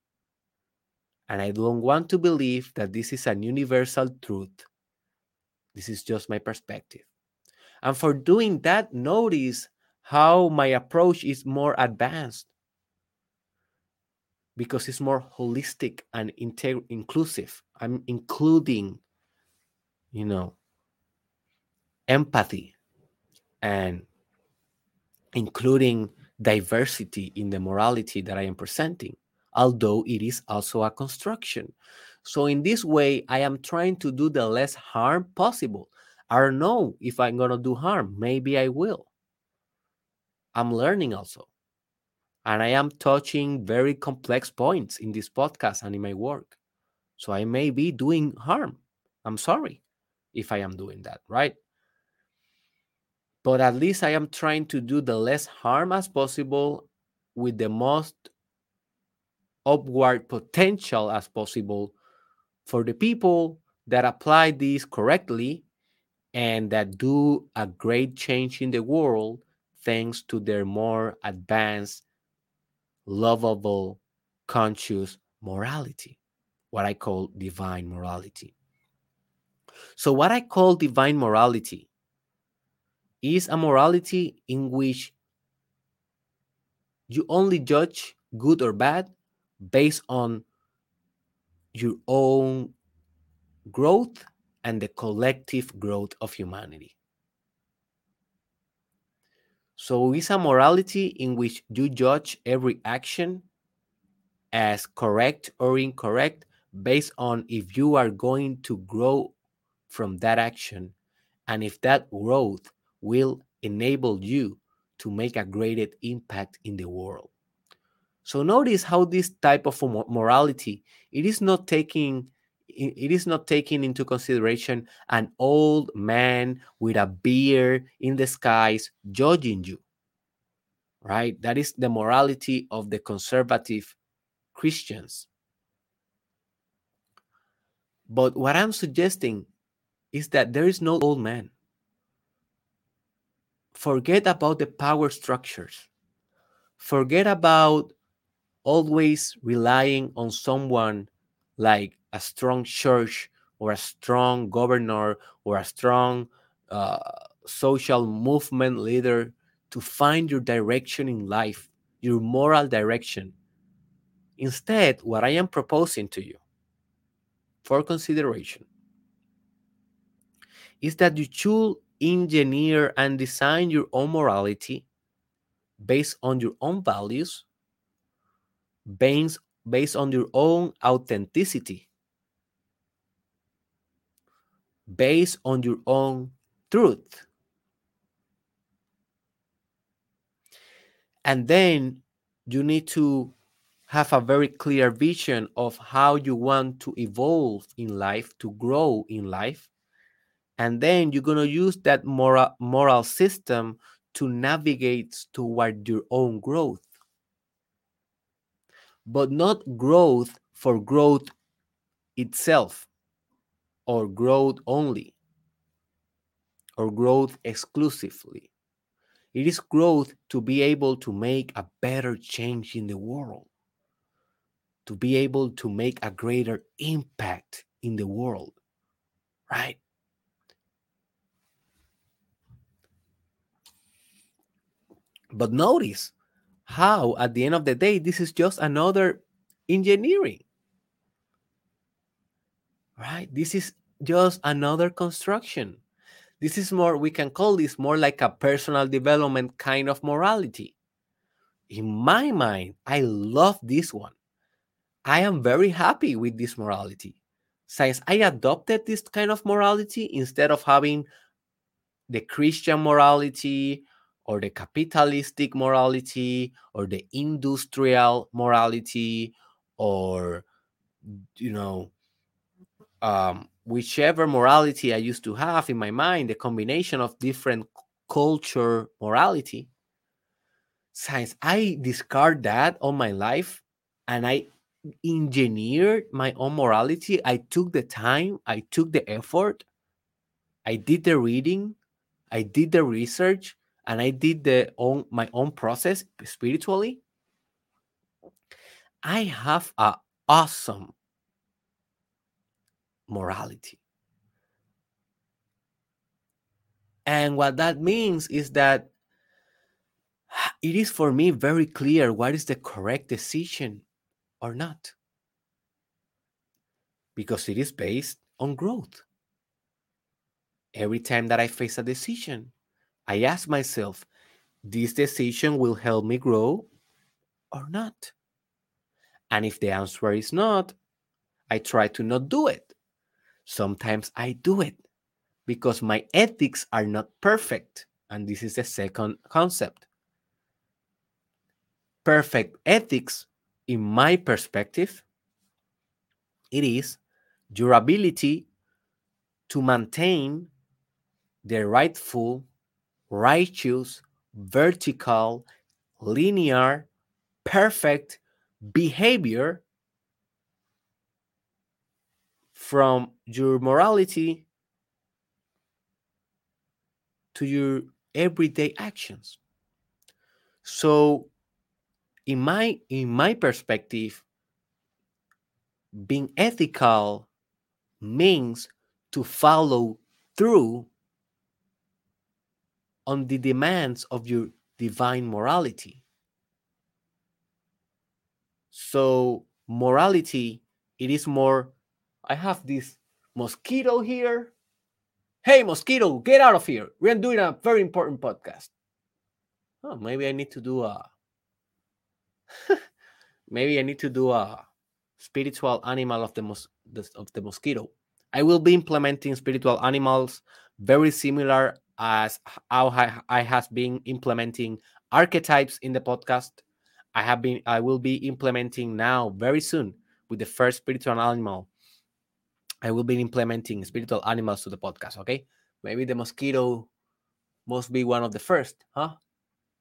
And I don't want to believe that this is an universal truth. This is just my perspective. And for doing that, notice how my approach is more advanced because it's more holistic and inter- inclusive. I'm including, you know, empathy and including diversity in the morality that I am presenting, although it is also a construction. So, in this way, I am trying to do the less harm possible. I don't know if I'm going to do harm. Maybe I will. I'm learning also and I am touching very complex points in this podcast and in my work. So I may be doing harm. I'm sorry if I am doing that, right? But at least I am trying to do the less harm as possible with the most upward potential as possible for the people that apply this correctly and that do a great change in the world thanks to their more advanced lovable, conscious morality, what I call divine morality. So, what I call divine morality is a morality in which you only judge good or bad based on your own growth and the collective growth of humanity. So it's a morality in which you judge every action as correct or incorrect based on if you are going to grow from that action and if that growth will enable you to make a greater impact in the world. So notice how this type of morality it is not taking it is not taking into consideration an old man with a beard in the skies judging you right? That is the morality of the conservative christians. But what i'm suggesting is that there is no old man. Forget about the power structures. Forget about always relying on someone like a strong church or a strong governor or a strong uh, social movement leader to find your direction in life, your moral direction. Instead, what I am proposing to you for consideration is that you should engineer and design your own morality based on your own values, based, based on your own authenticity, based on your own truth. And then you need to have a very clear vision of how you want to evolve in life, to grow in life. And then you're going to use that moral, moral system to navigate toward your own growth. But not growth for growth itself or growth only or growth exclusively. It is growth to be able to make a better change in the world, to be able to make a greater impact in the world, right? But notice how, at the end of the day, this is just another engineering, right? This is just another construction. This is more, we can call this more like a personal development kind of morality. In my mind, I love this one. I am very happy with this morality. Since I adopted this kind of morality instead of having the Christian morality or the capitalistic morality or the industrial morality or you know um, whichever morality i used to have in my mind the combination of different culture morality. Since i discard that all my life and i engineered my own morality i took the time i took the effort i did the reading i did the research and I did the own my own process spiritually, I have a awesome morality. And what that means is that it is for me very clear what is the correct decision or not. Because it is based on growth. Every time that I face a decision, I ask myself, this decision will help me grow or not? And if the answer is not, I try to not do it. Sometimes I do it because my ethics are not perfect. And this is the second concept. Perfect ethics, in my perspective, it is your ability to maintain the rightful righteous, vertical, linear, perfect behavior from your morality to your everyday actions so in my in my perspective being ethical means to follow through on the demands of your divine morality. So, morality, it is more. I have this mosquito here. Hey, mosquito, get out of here. We're doing a very important podcast. Oh, maybe I need to do a. maybe I need to do a spiritual animal of the, mos- of the mosquito. I will be implementing spiritual animals very similar as how I, I has been implementing archetypes in the podcast. I have been I will be implementing now very soon with the first spiritual animal I will be implementing spiritual animals to the podcast. Okay, maybe the mosquito must be one of the first, huh?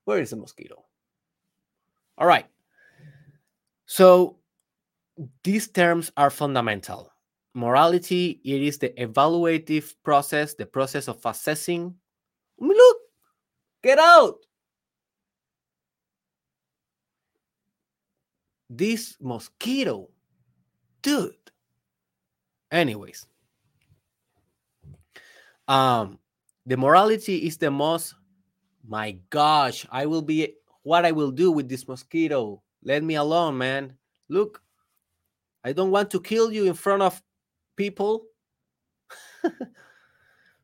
Where is the mosquito? All right. So these terms are fundamental. Morality, it is the evaluative process, the process of assessing. Look, get out. This mosquito, dude. Anyways, um, the morality is the most. My gosh, I will be what I will do with this mosquito. Let me alone, man. Look, I don't want to kill you in front of people.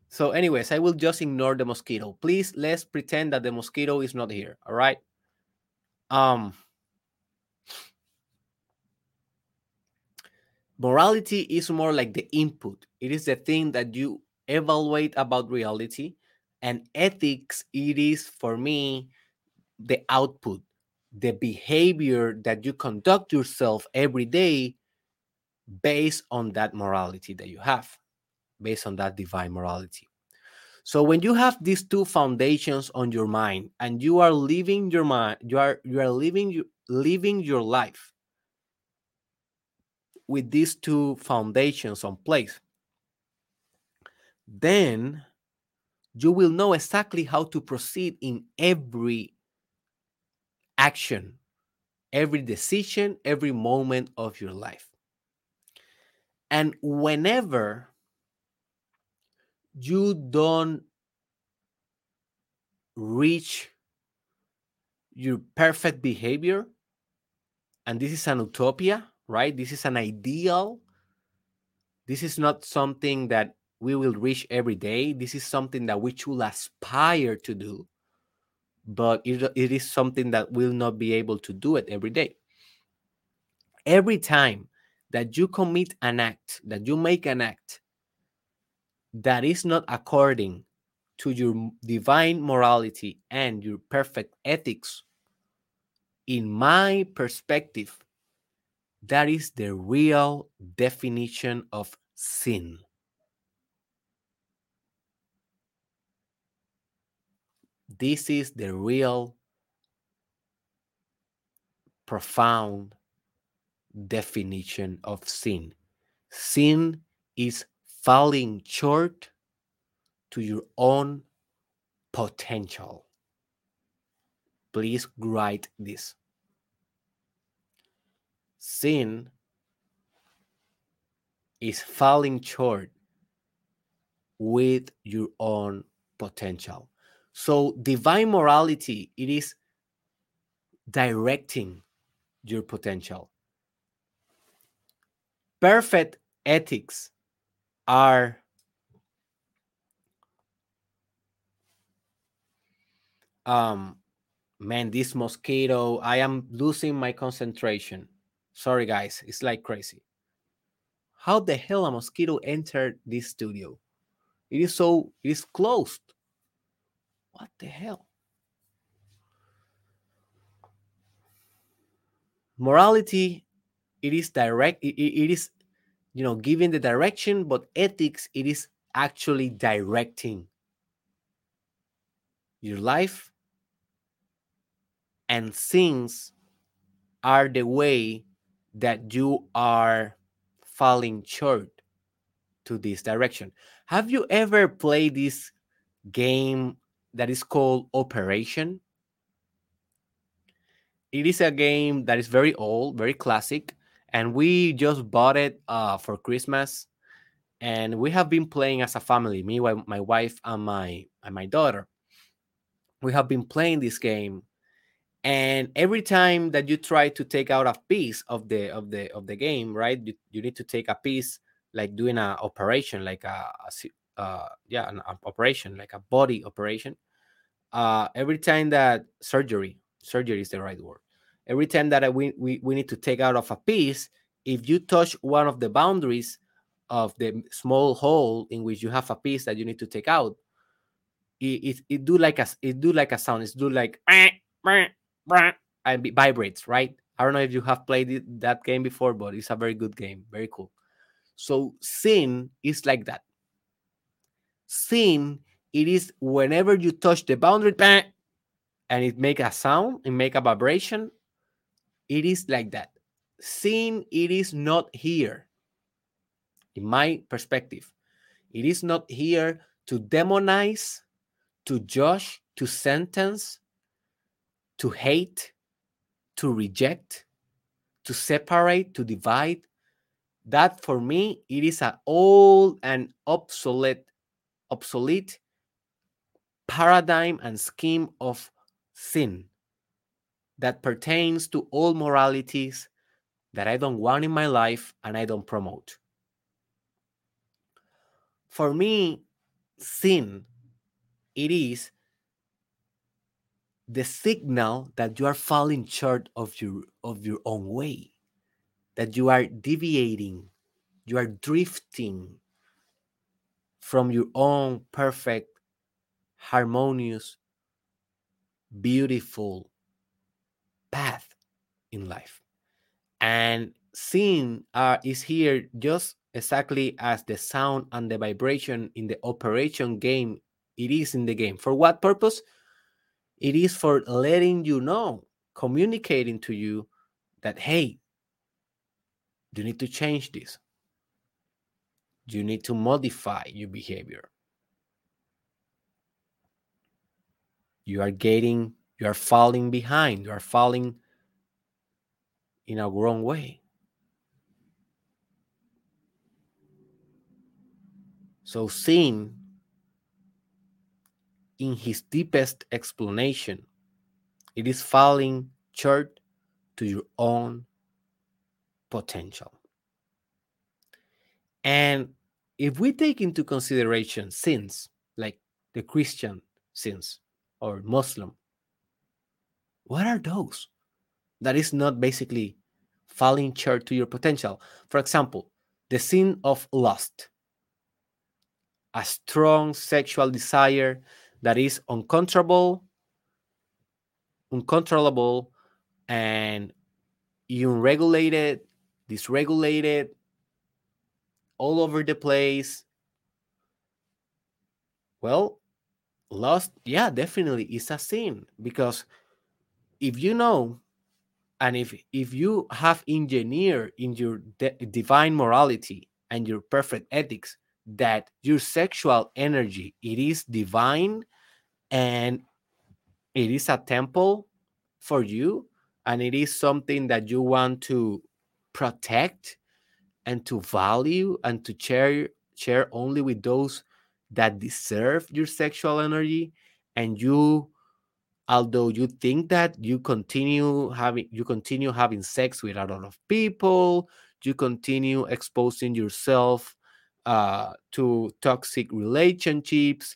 so, anyways, I will just ignore the mosquito. Please let's pretend that the mosquito is not here. All right. Um morality is more like the input. It is the thing that you evaluate about reality. And ethics, it is for me the output, the behavior that you conduct yourself every day based on that morality that you have, based on that divine morality. So when you have these two foundations on your mind and you are living your mind, you are you are living you living your life with these two foundations on place, then you will know exactly how to proceed in every action, every decision, every moment of your life. And whenever you don't reach your perfect behavior, and this is an utopia, right? This is an ideal. This is not something that we will reach every day. This is something that we should aspire to do, but it, it is something that we will not be able to do it every day. Every time that you commit an act, that you make an act that is not according to your divine morality and your perfect ethics, in my perspective, that is the real definition of sin. This is the real profound definition of sin. Sin is falling short to your own potential. Please write this. Sin is falling short with your own potential. So divine morality it is directing your potential perfect ethics are um man this mosquito i am losing my concentration sorry guys it's like crazy. How the hell a mosquito entered this studio? It is so it is closed. What the hell? Morality it is direct it, it is you know giving the direction but ethics it is actually directing your life and things are the way that you are falling short to this direction have you ever played this game that is called operation it is a game that is very old very classic and we just bought it uh, for Christmas, and we have been playing as a family. Me, my wife, and my and my daughter. We have been playing this game, and every time that you try to take out a piece of the of the of the game, right? You, you need to take a piece, like doing an operation, like a, a uh, yeah, an operation, like a body operation. Uh, every time that surgery, surgery is the right word every time that we, we, we need to take out of a piece, if you touch one of the boundaries of the small hole in which you have a piece that you need to take out, it, it, it do like a it do like a sound. It's do like and it vibrates, right? I don't know if you have played it, that game before, but it's a very good game, very cool. So sin is like that. Sin, it is whenever you touch the boundary and it make a sound, it make a vibration. It is like that. Sin, it is not here. In my perspective, it is not here to demonize, to judge, to sentence, to hate, to reject, to separate, to divide. That for me, it is an old and obsolete, obsolete paradigm and scheme of sin that pertains to all moralities that I don't want in my life and I don't promote. For me, sin, it is the signal that you are falling short of your of your own way that you are deviating you are drifting from your own perfect harmonious beautiful path in life. And sin uh, is here just exactly as the sound and the vibration in the operation game it is in the game. For what purpose it is for letting you know, communicating to you that, hey, you need to change this. You need to modify your behavior. You are getting, you are falling behind, you are falling in a wrong way. So, sin in his deepest explanation. It is falling short to your own potential. And if we take into consideration sins like the Christian sins or Muslim, what are those? That is not basically falling short to your potential. For example, the sin of lust, a strong sexual desire that is uncontrollable, uncontrollable, and unregulated, dysregulated, all over the place. Well, lust, yeah, definitely is a sin because if you know and if if you have engineered in your divine morality and your perfect ethics that your sexual energy it is divine and it is a temple for you and it is something that you want to protect and to value and to share share only with those that deserve your sexual energy. And you although you think that you continue having you continue having sex with a lot of people you continue exposing yourself uh, to toxic relationships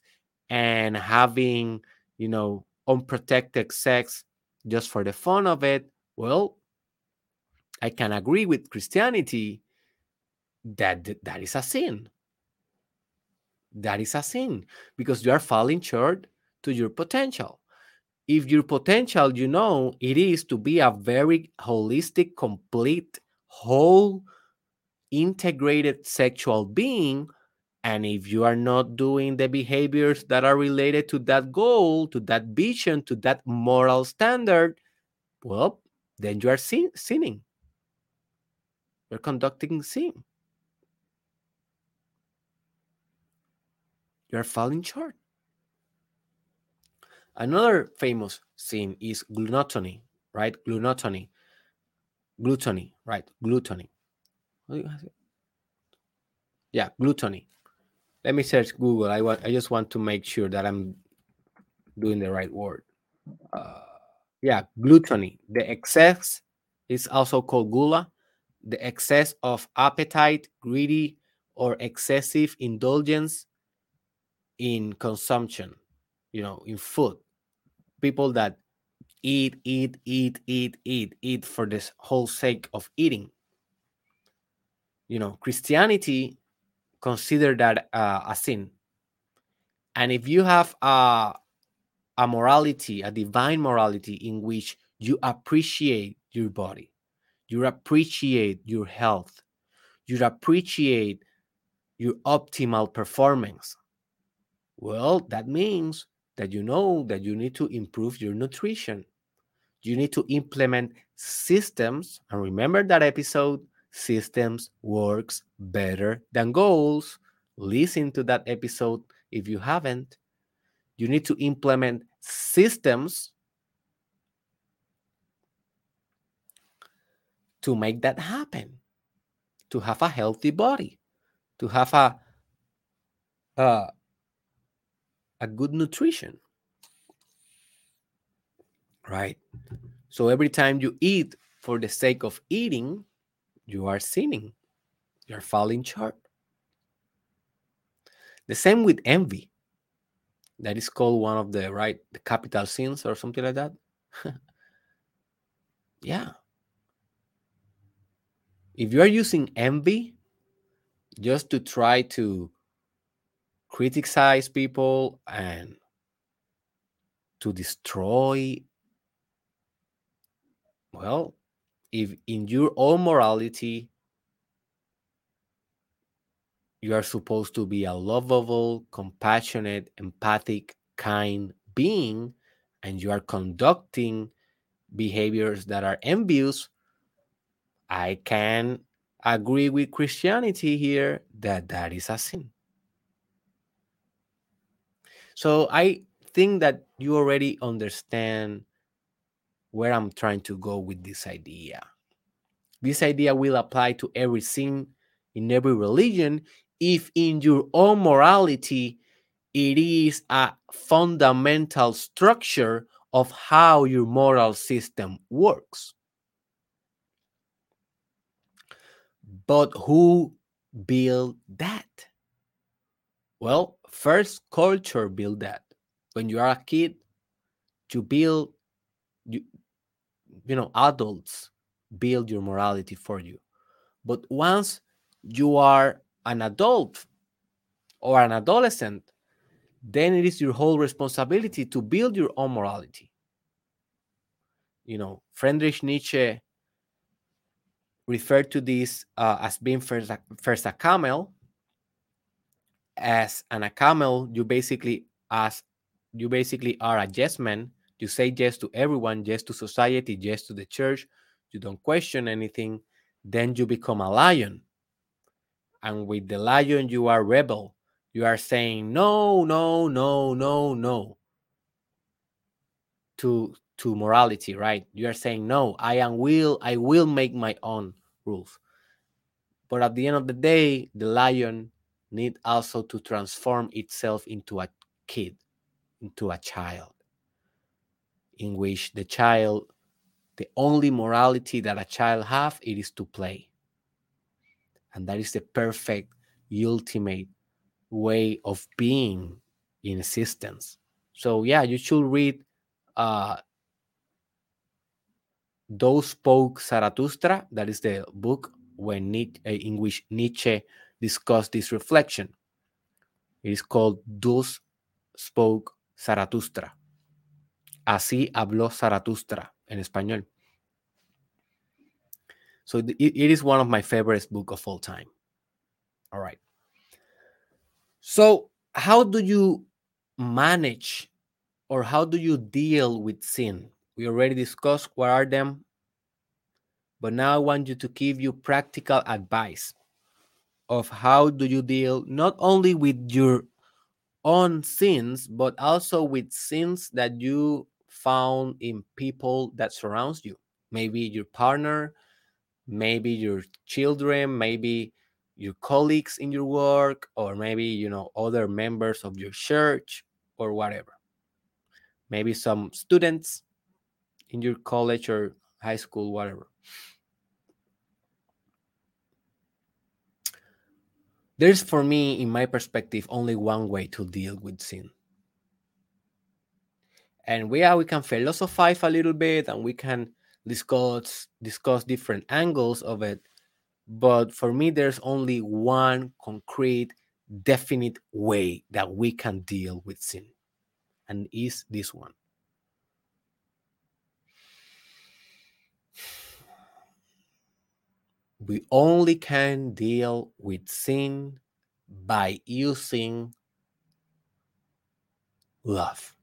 and having, you know, unprotected sex just for the fun of it, well, I can agree with Christianity that that is a sin. That is a sin because you are falling short to your potential. If your potential, you know, it is to be a very holistic, complete, whole, integrated sexual being, and if you are not doing the behaviors that are related to that goal, to that vision, to that moral standard, well, then you are sin- sinning. You're conducting sin. You're falling short. Another famous sin is gluttony, right? Gluttony. Gluttony, right? Gluttony. Yeah, gluttony let me search Google. I want I just want to make sure that I'm doing the right word. Uh, yeah, gluttony. The excess is also called gula. The excess of appetite, greedy, or excessive indulgence in consumption, you know, in food. People that eat, eat, eat, eat, eat, eat for this whole sake of eating. You know, Christianity consider that uh, a sin. And if you have a, a morality, a divine morality in which you appreciate your body, you appreciate your health, you appreciate your optimal performance. Well, that means that you know that you need to improve your nutrition. You need to implement systems. And remember that episode systems works better than goals. Listen to that episode if you haven't. You need to implement systems to make that happen, to have a healthy body, to have a uh, a good nutrition. Right. So every time you eat for the sake of eating, you are sinning. You're falling short. The same with envy. That is called one of the right the capital sins or something like that. yeah. If you are using envy just to try to criticize people and to destroy well if in your own morality you are supposed to be a lovable compassionate empathic kind being and you are conducting behaviors that are envious i can agree with christianity here that that is a sin. So I think that you already understand where I'm trying to go with this idea. This idea will apply to every sin in every religion if in your own morality it is a fundamental structure of how your moral system works. But who built that? Well, first culture build that when you are a kid you build you know adults build your morality for you but once you are an adult or an adolescent then it is your whole responsibility to build your own morality you know friedrich nietzsche referred to this uh, as being first a, first a camel as an a camel, you basically as you basically are a yes man. You say yes to everyone, yes to society, yes to the church. You don't question anything. Then you become a lion. And with the lion, you are rebel. You are saying no, no, no, no, no to to morality, right? You are saying no. I am will. I will make my own rules. But at the end of the day, the lion need also to transform itself into a kid, into a child, in which the child, the only morality that a child have, it is to play. And that is the perfect, ultimate way of being in existence. So yeah, you should read uh, Thus Spoke Zarathustra. That is the book when Nietzsche, uh, in which Nietzsche discuss this reflection. It is called Thus Spoke Zarathustra. Así habló Zarathustra en español. So it, it is one of my favorite books of all time. All right. So, how do you manage or how do you deal with sin? We already discussed what are them, but now I want you to give you practical advice of how do you deal not only with your own sins but also with sins that you found in people that surrounds you. Maybe your partner maybe your children maybe your colleagues in your work or maybe you know other members of your church or whatever. Maybe some students in your college or high school whatever. There's, for me, in my perspective, only one way to deal with sin. And we, are, we can philosophize a little bit and we can discuss discuss different angles of it. But for me, there's only one concrete, definite way that we can deal with sin, and is this one. we only can deal with sin by using love.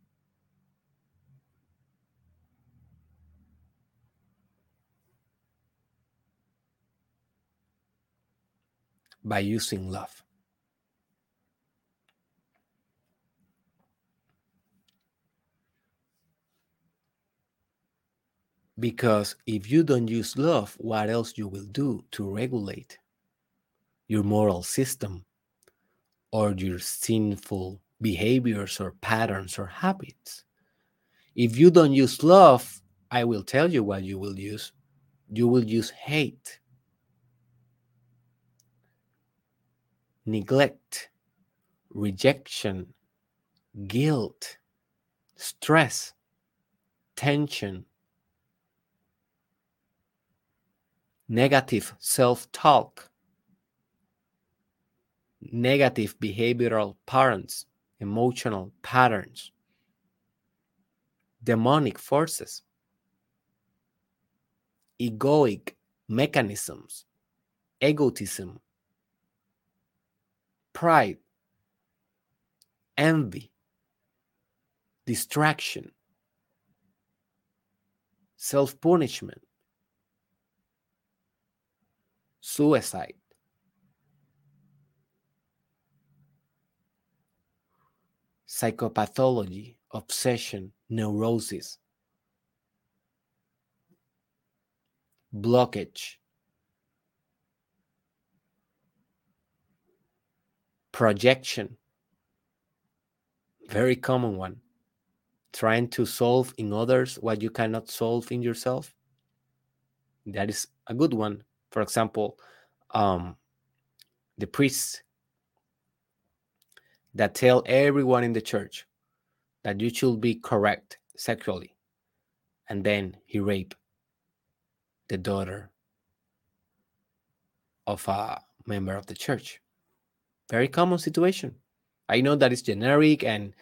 By using love. Because if you don't use love, what else you will do to regulate your moral system or your sinful behaviors or patterns or habits? If you don't use love, I will tell you what you will use. You will use hate, neglect, rejection, guilt, stress, tension, negative self talk, negative behavioral patterns, emotional patterns, demonic forces, egoic mechanisms, egotism, pride, envy, distraction, self punishment, suicide, psychopathology, obsession, neurosis, blockage, projection, very common one, trying to solve in others what you cannot solve in yourself. That is a good one. For example, um, the priests that tell everyone in the church that you should be correct sexually, and then he rape the daughter of a member of the church. Very common situation. I know that it's generic and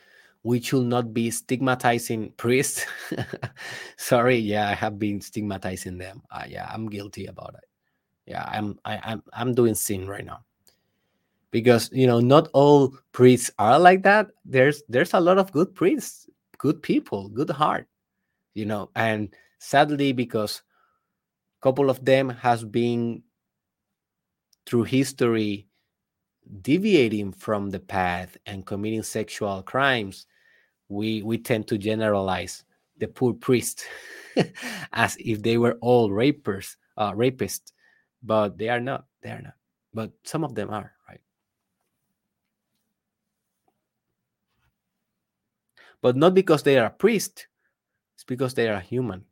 we should not be stigmatizing priests. Sorry, yeah, I have been stigmatizing them. Uh, yeah, I'm guilty about it. Yeah, I'm I, I'm I'm doing sin right now because you know not all priests are like that. There's there's a lot of good priests, good people, good heart, you know, and sadly because a couple of them has been through history deviating from the path and committing sexual crimes we we tend to generalize the poor priest as if they were all rapers uh, rapists but they are not they are not but some of them are right? But not because they are a priest it's because they are human.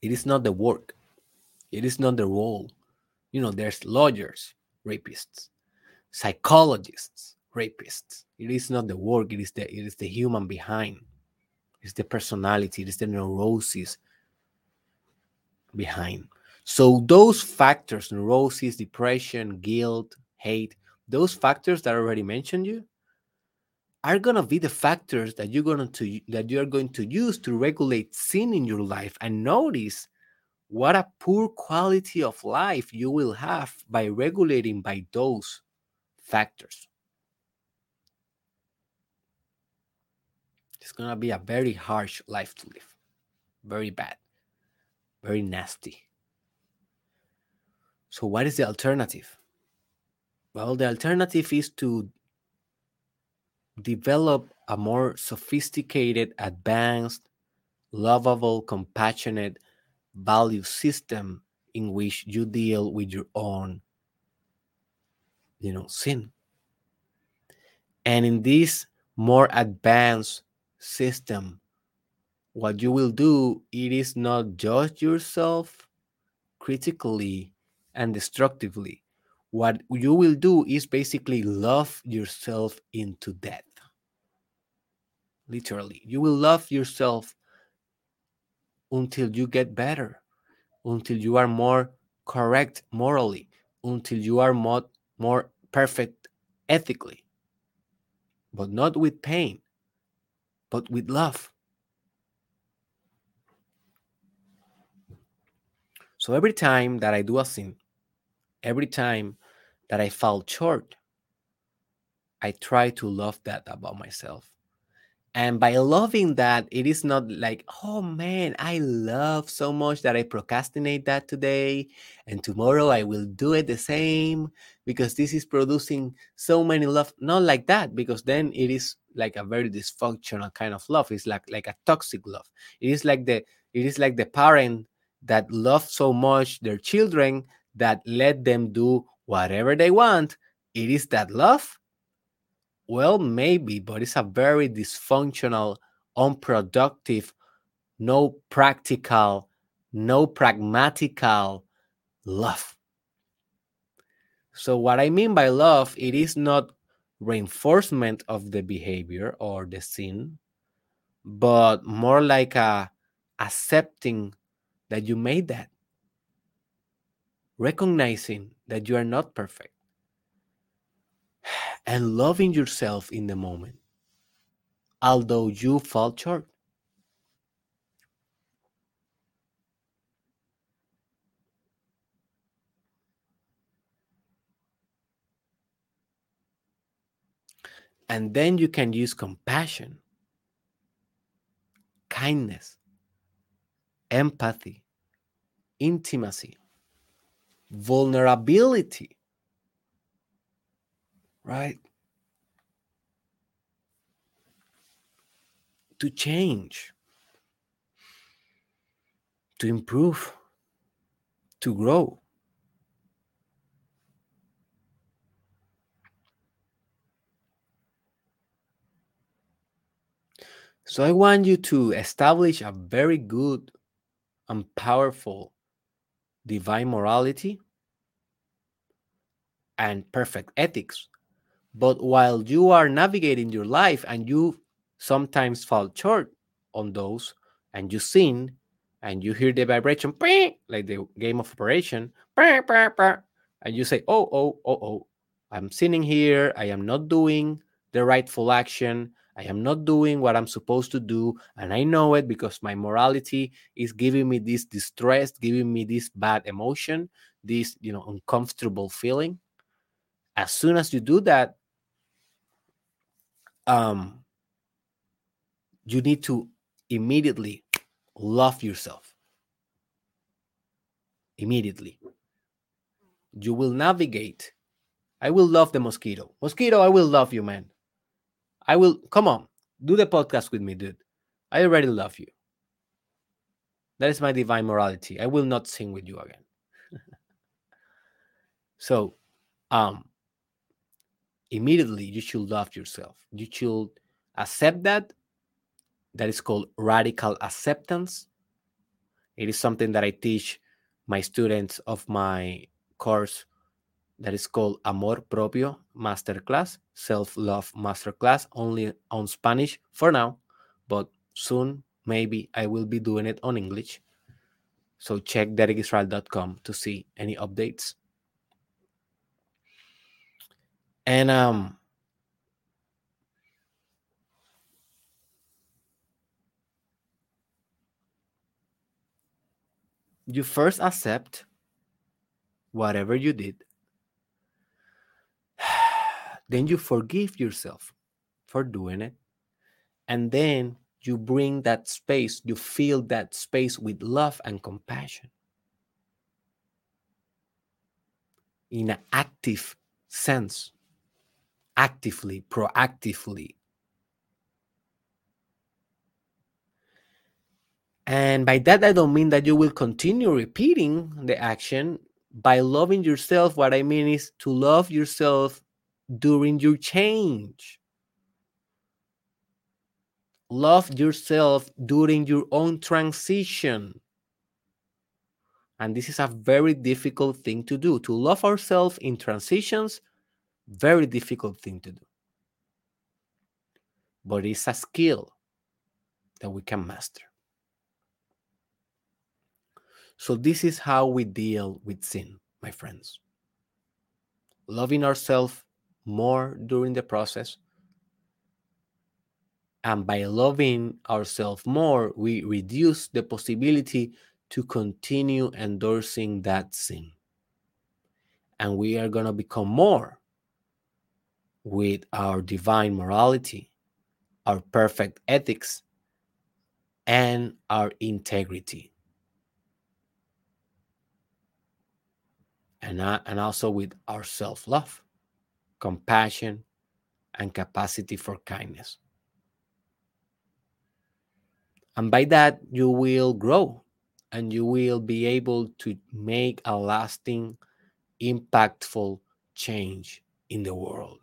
It is not the work. It is not the role you know there's lawyers rapists psychologists rapists. It is not the work it is the it is the human behind. It's the personality it is the neurosis behind. So those factors neurosis depression guilt hate those factors that I already mentioned you are going to be the factors that you're going to that you're going to use to regulate sin in your life. And notice what a poor quality of life you will have by regulating by those factors. It's going to be a very harsh life to live, very bad, very nasty. So, what is the alternative? Well, the alternative is to develop a more sophisticated, advanced, lovable, compassionate, value system in which you deal with your own you know sin. And in this more advanced system what you will do it is not judge yourself critically and destructively. What you will do is basically love yourself into death. Literally you will love yourself until you get better, until you are more correct morally, until you are more, more perfect ethically, but not with pain, but with love. So every time that I do a sin, every time that I fall short, I try to love that about myself. And by loving that, it is not like, oh man, I love so much that I procrastinate that today. And tomorrow I will do it the same because this is producing so many love. Not like that, because then it is like a very dysfunctional kind of love. It's like like a toxic love. It is like the it is like the parent that love so much their children that let them do whatever they want. It is that love well, maybe, but it's a very dysfunctional, unproductive, no practical, no pragmatical love. So what I mean by love, it is not reinforcement of the behavior or the sin, but more like a accepting that you made that. Recognizing that you are not perfect and loving yourself in the moment, although you fall short. And then you can use compassion, kindness, empathy, intimacy, vulnerability right? To change, to improve, to grow. So I want you to establish a very good and powerful divine morality and perfect ethics but while you are navigating your life and you sometimes fall short on those and you sin and you hear the vibration like the game of operation and you say oh oh oh oh i'm sinning here. I am not doing the rightful action. I am not doing what i'm supposed to do. And i know it because my morality is giving me this distress giving me this bad emotion this you know uncomfortable feeling. As soon as you do that um you need to immediately love yourself. Immediately. You will navigate. I will love the mosquito. Mosquito i will love you man. I will come on do the podcast with me dude. I already love you. That is my divine morality. I will not sing with you again. So um immediately you should love yourself. You should accept that. That is called radical acceptance. It is something that I teach my students of my course that is called Amor Propio Masterclass, Self Love Masterclass, only on Spanish for now, but soon maybe I will be doing it on English. So check derekisrael.com to see any updates. And um you first accept whatever you did. then you forgive yourself for doing it. And then you bring that space, you fill that space with love and compassion in an active sense actively, proactively. And by that, I don't mean that you will continue repeating the action. By loving yourself, what I mean is to love yourself during your change. Love yourself during your own transition. And this is a very difficult thing to do to love ourselves in transitions very difficult thing to do. But it's a skill that we can master. So, this is how we deal with sin, my friends. Loving ourselves more during the process. And by loving ourselves more, we reduce the possibility to continue endorsing that sin. And we are going to become more with our divine morality, our perfect ethics, and our integrity. And, uh, and also with our self love, compassion, and capacity for kindness. And by that, you will grow and you will be able to make a lasting, impactful change in the world.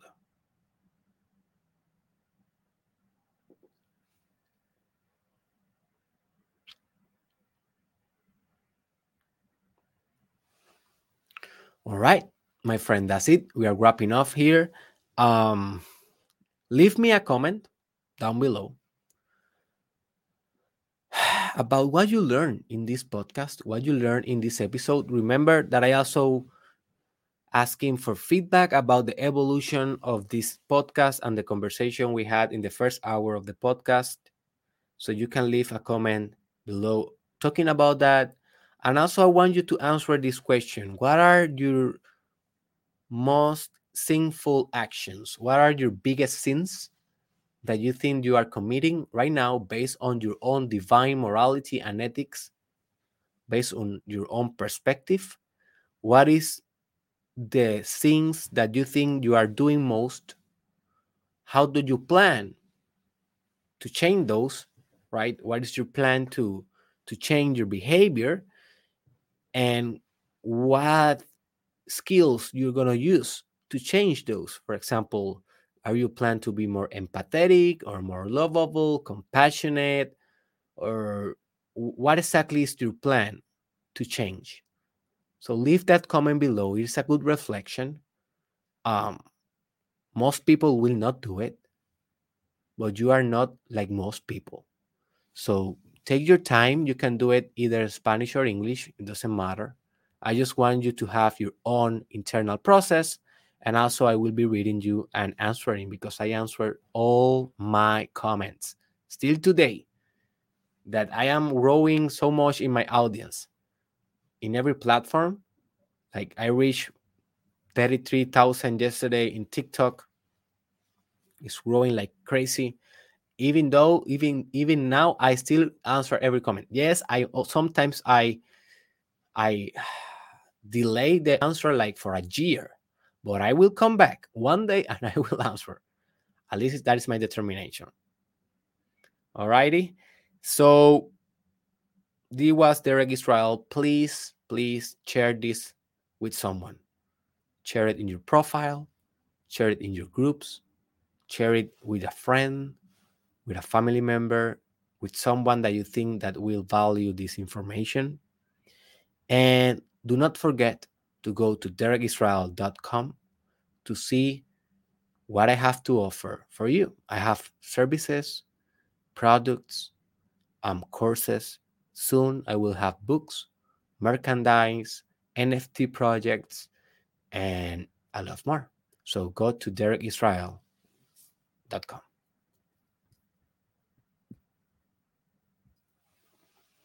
All right, my friend, that's it. We are wrapping off here. Um, leave me a comment down below about what you learned in this podcast, what you learned in this episode. Remember that I also asking for feedback about the evolution of this podcast and the conversation we had in the first hour of the podcast. So you can leave a comment below talking about that. And also, I want you to answer this question What are your most sinful actions? What are your biggest sins that you think you are committing right now based on your own divine morality and ethics, based on your own perspective? What is the things that you think you are doing most? How do you plan to change those? Right? What is your plan to to change your behavior? And what skills you're gonna use to change those? For example, are you plan to be more empathetic or more lovable, compassionate, or what exactly is your plan to change? So leave that comment below. It's a good reflection. Um, most people will not do it, but you are not like most people. So take your time. You can do it either Spanish or English, it doesn't matter. I just want you to have your own internal process and also, I will be reading you and answering because I answer all my comments still today. That I am growing so much in my audience in every platform. Like I reached 33,000 yesterday in TikTok. It's growing like crazy. Even though even even now I still answer every comment. Yes, I oh, sometimes I I delay the answer like for a year but I will come back one day and I will answer. At least that is my determination. Alrighty. So this was Derek Israel. Please, please share this with someone. Share it in your profile, share it in your groups, share it with a friend, with a family member, with someone that you think that will value this information. And do not forget to go to derekisrael.com to see what I have to offer for you. I have services, products, um, courses. Soon I will have books, merchandise, NFT projects, and a lot more. So go to derekisrael.com.